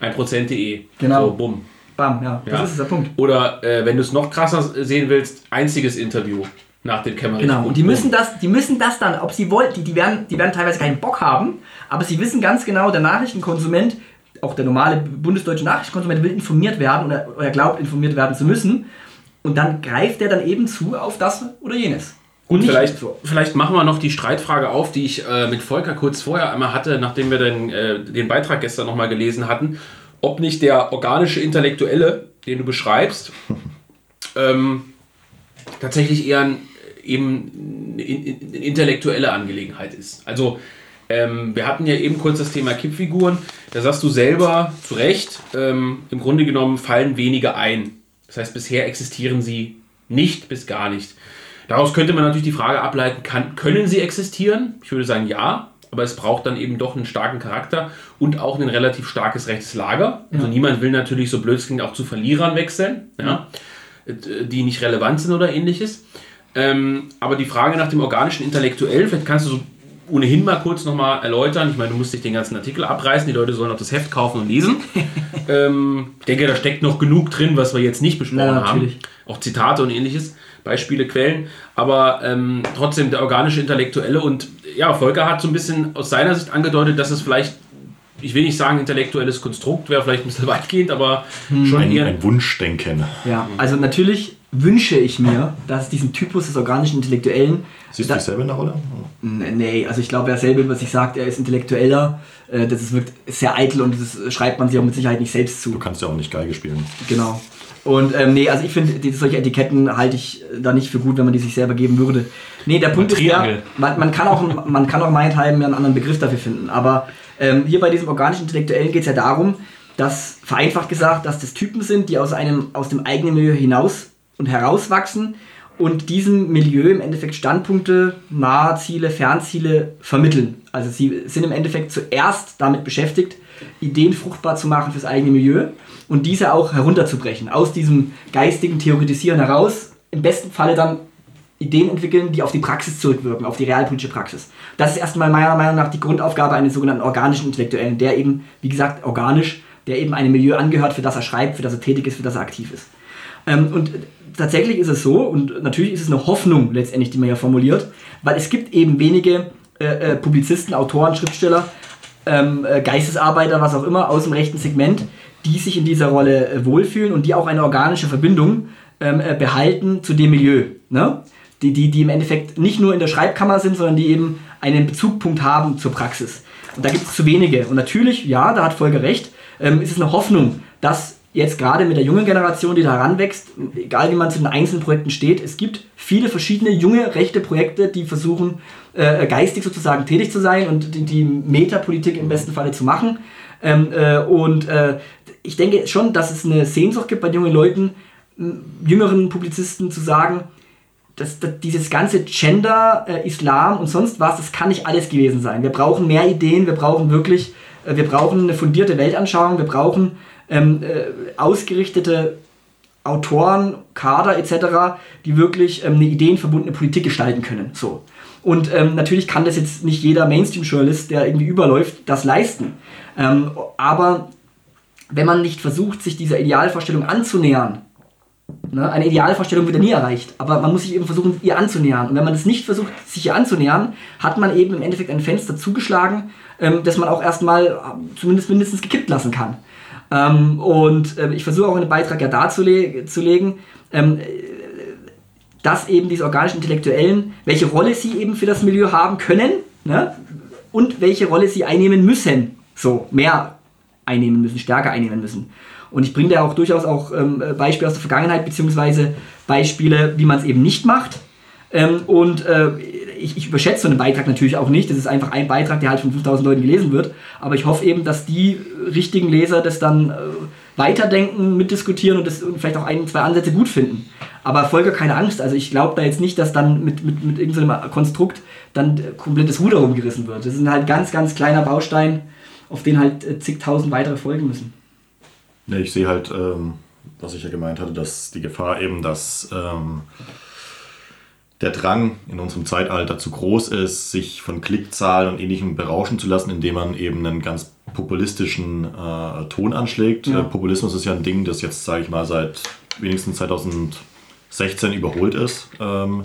1%.de. Genau. So, bumm. Bam, ja, das Ja. ist der Punkt. Oder äh, wenn du es noch krasser sehen willst, einziges Interview nach dem Kämmerich. Genau. Und die müssen das, die müssen das dann, ob sie wollen, die, die, werden, die werden teilweise keinen Bock haben, aber sie wissen ganz genau, der Nachrichtenkonsument, auch der normale bundesdeutsche Nachrichtenkonsument will informiert werden oder, oder glaubt informiert werden zu müssen. Und dann greift der dann eben zu auf das oder jenes. Gut, vielleicht, vielleicht machen wir noch die Streitfrage auf, die ich äh, mit Volker kurz vorher einmal hatte, nachdem wir den, äh, den Beitrag gestern nochmal gelesen hatten, ob nicht der organische Intellektuelle, den du beschreibst, ähm, tatsächlich eher ein, eben eine in- in- eine intellektuelle Angelegenheit ist. Also ähm, wir hatten ja eben kurz das Thema Kippfiguren. Da sagst du selber zu Recht, ähm, im Grunde genommen fallen wenige ein. Das heißt, bisher existieren sie nicht bis gar nicht. Daraus könnte man natürlich die Frage ableiten, kann, können sie existieren? Ich würde sagen ja, aber es braucht dann eben doch einen starken Charakter und auch ein relativ starkes rechtes Lager. Also niemand will natürlich so blöd es klingt auch zu Verlierern wechseln, ja, äh, die nicht relevant sind oder ähnliches. Ähm, aber die Frage nach dem organischen Intellektuellen, vielleicht kannst du so ohnehin mal kurz nochmal erläutern. Ich meine, du musst dich den ganzen Artikel abreißen, die Leute sollen auch das Heft kaufen und lesen. ähm, ich denke, da steckt noch genug drin, was wir jetzt nicht besprochen Ja, haben. Auch Zitate und ähnliches, Beispiele, Quellen. Aber ähm, trotzdem der organische Intellektuelle und ja, Volker hat so ein bisschen aus seiner Sicht angedeutet, dass es vielleicht, ich will nicht sagen intellektuelles Konstrukt, wäre vielleicht ein bisschen weitgehend, aber schon Ein, eher. ein Wunschdenken. Ja, also natürlich wünsche ich mir, dass es diesen Typus des organischen Intellektuellen. Siehst du dich selber in der Rolle? Nee, also ich glaube, wer selber über sich sagt, er ist intellektueller, äh, das ist, wirkt sehr eitel und das schreibt man sich auch mit Sicherheit nicht selbst Du zu. kannst ja auch nicht Geige spielen. Genau. Und ähm, nee, also ich finde, solche Etiketten halte ich äh, da nicht für gut, wenn man die sich selber geben würde. Nee, der Punkt ist ja, Triangel. man, man kann auch, man kann auch meinethalben einen anderen Begriff dafür finden. Aber ähm, hier bei diesem organischen Intellektuellen geht es ja darum, dass, vereinfacht gesagt, dass das Typen sind, die aus einem, aus dem eigenen Milieu hinaus und herauswachsen und diesem Milieu im Endeffekt Standpunkte, Nahziele, Fernziele vermitteln. Also sie sind im Endeffekt zuerst damit beschäftigt, Ideen fruchtbar zu machen fürs eigene Milieu und diese auch herunterzubrechen, aus diesem geistigen Theoretisieren heraus, im besten Falle dann Ideen entwickeln, die auf die Praxis zurückwirken, auf die realpolitische Praxis. Das ist erstmal meiner Meinung nach die Grundaufgabe eines sogenannten organischen Intellektuellen, der eben, wie gesagt, organisch, der eben einem Milieu angehört, für das er schreibt, für das er tätig ist, für das er aktiv ist. Ähm, und tatsächlich ist es so, und natürlich ist es eine Hoffnung letztendlich, die man ja formuliert, weil es gibt eben wenige äh, äh, Publizisten, Autoren, Schriftsteller, ähm, äh, Geistesarbeiter, was auch immer, aus dem rechten Segment, die sich in dieser Rolle äh, wohlfühlen und die auch eine organische Verbindung ähm, äh, behalten zu dem Milieu. Ne? Die, die, die im Endeffekt nicht nur in der Schreibkammer sind, sondern die eben einen Bezugpunkt haben zur Praxis. Und da gibt es zu wenige. Und natürlich, ja, da hat Volker recht, ähm, ist es eine Hoffnung, dass jetzt gerade mit der jungen Generation, die da heranwächst, egal wie man zu den einzelnen Projekten steht, es gibt viele verschiedene junge rechte Projekte, die versuchen, äh, geistig sozusagen tätig zu sein und die, die Metapolitik im besten Falle zu machen. Ähm, äh, und äh, ich denke schon, dass es eine Sehnsucht gibt bei jungen Leuten, jüngeren Publizisten zu sagen, dass, dass dieses ganze Gender, äh, Islam und sonst was, das kann nicht alles gewesen sein. Wir brauchen mehr Ideen, wir brauchen wirklich, äh, wir brauchen eine fundierte Weltanschauung, wir brauchen ähm, äh, ausgerichtete Autoren, Kader etc., die wirklich ähm, eine ideenverbundene Politik gestalten können. So. Und ähm, natürlich kann das jetzt nicht jeder Mainstream-Journalist, der irgendwie überläuft, das leisten. Ähm, aber wenn man nicht versucht, sich dieser Idealvorstellung anzunähern, ne, eine Idealvorstellung wird ja nie erreicht, aber man muss sich eben versuchen, ihr anzunähern. Und wenn man das nicht versucht, sich ihr anzunähern, hat man eben im Endeffekt ein Fenster zugeschlagen, ähm, das man auch erstmal äh, zumindest mindestens gekippt lassen kann. Ähm, und äh, ich versuche auch einen Beitrag ja darzulegen, ähm, dass eben diese organischen Intellektuellen, welche Rolle sie eben für das Milieu haben können ne? und welche Rolle sie einnehmen müssen. So, mehr einnehmen müssen, stärker einnehmen müssen. Und ich bringe da auch durchaus auch ähm, Beispiele aus der Vergangenheit, beziehungsweise Beispiele, wie man es eben nicht macht. Ähm, und äh, ich, ich, überschätze so einen Beitrag natürlich auch nicht. Das ist einfach ein Beitrag, der halt von 5000 Leuten gelesen wird. Aber ich hoffe eben, dass die richtigen Leser das dann äh, weiterdenken, mitdiskutieren und, das, und vielleicht auch ein, zwei Ansätze gut finden. Aber Volker, keine Angst. Also ich glaube da jetzt nicht, dass dann mit, mit, mit irgendeinem Konstrukt dann komplettes Ruder rumgerissen wird. Das ist halt ganz, ganz kleiner Baustein, auf den halt äh, zigtausend weitere folgen müssen. Ja, ich sehe halt, ähm, was ich ja gemeint hatte, dass die Gefahr eben, dass ähm, der Drang in unserem Zeitalter zu groß ist, sich von Klickzahlen und ähnlichem berauschen zu lassen, indem man eben einen ganz populistischen äh, Ton anschlägt. Ja. Äh, Populismus ist ja ein Ding, das jetzt, sage ich mal, seit wenigstens 2016 überholt ist. Ähm,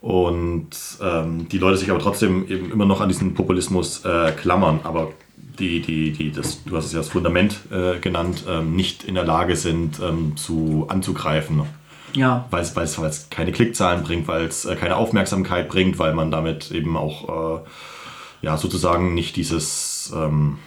und ähm, die Leute sich aber trotzdem eben immer noch an diesen Populismus äh, klammern, aber die, die, die das, du hast es ja das Fundament äh, genannt, ähm, nicht in der Lage sind ähm, zu anzugreifen. Ja. Weil es keine Klickzahlen bringt, weil es äh, keine Aufmerksamkeit bringt, weil man damit eben auch äh, ja, sozusagen nicht dieses ähm,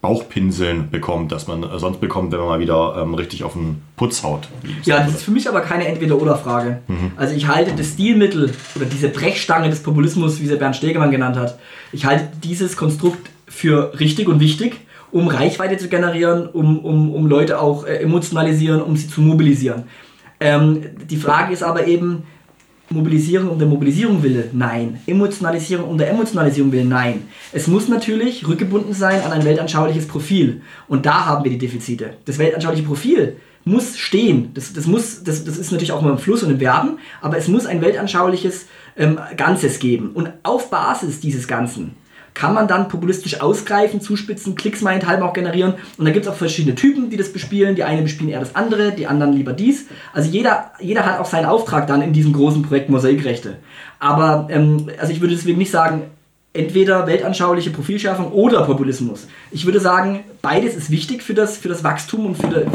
Bauchpinseln bekommt, das man äh, sonst bekommt, wenn man mal wieder ähm, richtig auf den Putz haut. Ja, das ist für mich aber keine Entweder-Oder-Frage. Mhm. Also ich halte das Stilmittel oder diese Brechstange des Populismus, wie sie Bernd Stegemann genannt hat, ich halte dieses Konstrukt für richtig und wichtig, um Reichweite zu generieren, um, um, um Leute auch äh, emotionalisieren, um sie zu mobilisieren. Ähm, die Frage ist aber eben, Mobilisierung um der Mobilisierung willen? Nein. Emotionalisierung um der Emotionalisierung willen? Nein. Es muss natürlich rückgebunden sein an ein weltanschauliches Profil. Und da haben wir die Defizite. Das weltanschauliche Profil muss stehen. Das, das, muss, das, das ist natürlich auch immer im Fluss und im Verben, aber es muss ein weltanschauliches ähm, Ganzes geben. Und auf Basis dieses Ganzen kann man dann populistisch ausgreifen, zuspitzen, Klicks meinethalben auch generieren. Und da gibt es auch verschiedene Typen, die das bespielen. Die einen bespielen eher das andere, die anderen lieber dies. Also jeder, jeder hat auch seinen Auftrag dann in diesem großen Projekt Mosaikrechte. Aber ähm, also ich würde deswegen nicht sagen, entweder weltanschauliche Profilschärfung oder Populismus. Ich würde sagen, beides ist wichtig für das, für das Wachstum und für die,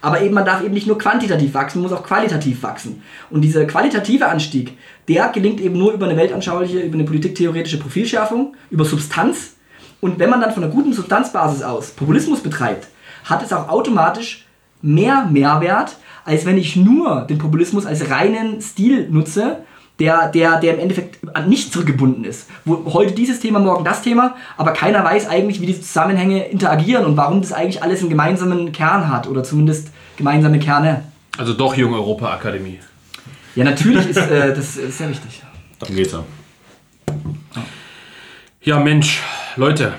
aber eben man darf eben nicht nur quantitativ wachsen, man muss auch qualitativ wachsen. Und dieser qualitative Anstieg, der gelingt eben nur über eine weltanschauliche, über eine politiktheoretische Profilschärfung, über Substanz. Und wenn man dann von einer guten Substanzbasis aus Populismus betreibt, hat es auch automatisch mehr Mehrwert, als wenn ich nur den Populismus als reinen Stil nutze der, der, der im Endeffekt an nichts zurückgebunden ist. Wo heute dieses Thema, morgen das Thema, aber keiner weiß eigentlich, wie diese Zusammenhänge interagieren und warum das eigentlich alles einen gemeinsamen Kern hat oder zumindest gemeinsame Kerne. Also doch Jung Europa Akademie. Ja, natürlich ist äh, das ist sehr wichtig. Dann geht's ja. Ja, Mensch, Leute,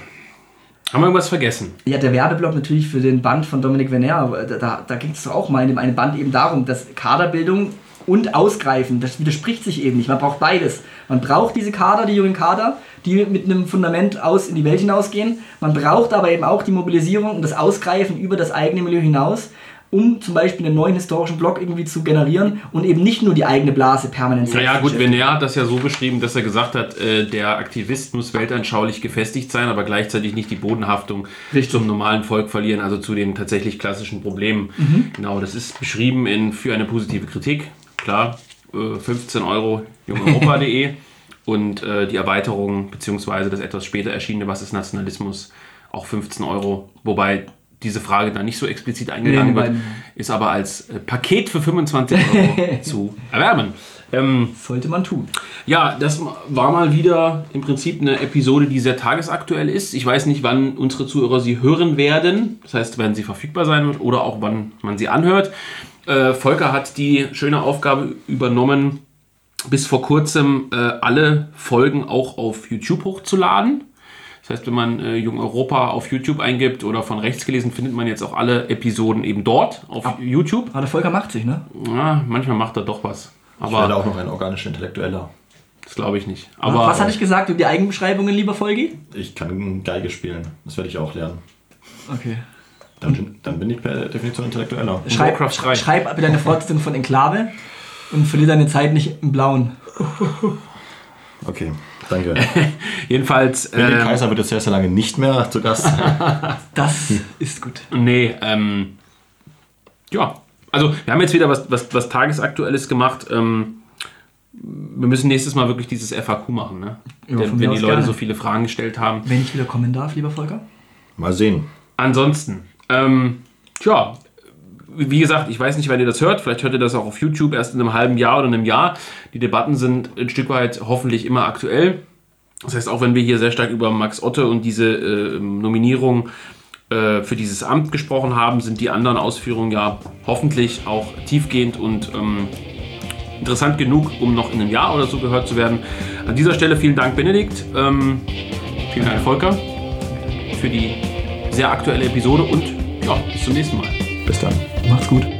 haben wir irgendwas vergessen? Ja, der Werbeblock natürlich für den Band von Dominik Venner, da, da, da ging es doch auch mal in dem einen Band eben darum, dass Kaderbildung und Ausgreifen, das widerspricht sich eben nicht. Man braucht beides. Man braucht diese Kader, die jungen Kader, die mit einem Fundament aus in die Welt hinausgehen. Man braucht aber eben auch die Mobilisierung und das Ausgreifen über das eigene Milieu hinaus, um zum Beispiel einen neuen historischen Block irgendwie zu generieren und eben nicht nur die eigene Blase permanent Naja, selbst gut. Venner hat das ja so beschrieben, dass er gesagt hat, äh, der Aktivist muss weltanschaulich gefestigt sein, aber gleichzeitig nicht die Bodenhaftung Richtig. zum normalen Volk verlieren, also zu den tatsächlich klassischen Problemen. Mhm. Genau, das ist beschrieben in für eine positive Kritik. Klar, äh, 15 Euro jungeuropa.de und äh, die Erweiterung beziehungsweise das etwas später erschienene Was ist Nationalismus auch 15 Euro, wobei diese Frage da nicht so explizit eingegangen Nee, wird, ist aber als äh, Paket für 25 Euro zu erwerben. Ähm, Sollte man tun. ja, das war mal wieder im Prinzip eine Episode, die sehr tagesaktuell ist. Ich weiß nicht, wann unsere Zuhörer sie hören werden. Das heißt, wenn sie verfügbar sein wird oder auch wann man sie anhört. Äh, Volker hat die schöne Aufgabe übernommen, bis vor kurzem äh, alle Folgen auch auf YouTube hochzuladen. Das heißt, wenn man äh, Jung Europa auf YouTube eingibt oder von rechts gelesen, findet man jetzt auch alle Episoden eben dort auf YouTube. Aber der Volker macht sich, ne? Ja, manchmal macht er doch was. Ich werde Aber auch noch ein organischer Intellektueller. das glaube ich nicht. Aber Was hatte ich gesagt über die Eigenbeschreibungen, lieber Volgi? Ich kann Geige spielen. Das werde ich auch lernen. Okay. Dann, dann bin ich per Definition Intellektueller. Schreib, Warcraft 3. schreib bitte eine Fortsetzung von Enklave und verlier deine Zeit nicht im Blauen. Okay, danke. Jedenfalls, Benedikt äh, Kaiser wird jetzt sehr, sehr lange nicht mehr zu Gast sein. Das ist gut. nee, ähm, ja, also wir haben jetzt wieder was, was, was Tagesaktuelles gemacht. Ähm, wir müssen nächstes Mal wirklich dieses FAQ machen, ne? Ja, Denn, wenn die Leute gerne. so viele Fragen gestellt haben. Wenn ich wieder kommen darf, lieber Volker. Mal sehen. Ansonsten, ähm, tja, wie gesagt, ich weiß nicht, wann ihr das hört. Vielleicht hört ihr das auch auf YouTube erst in einem halben Jahr oder einem Jahr. Die Debatten sind ein Stück weit hoffentlich immer aktuell. Das heißt, auch wenn wir hier sehr stark über Max Otte und diese äh, Nominierung äh, für dieses Amt gesprochen haben, sind die anderen Ausführungen ja hoffentlich auch tiefgehend und ähm, interessant genug, um noch in einem Jahr oder so gehört zu werden. An dieser Stelle vielen Dank, Benedikt. Ähm, vielen Dank, Volker, für die sehr aktuelle Episode und ja, bis zum nächsten Mal. Bis dann. Macht's gut.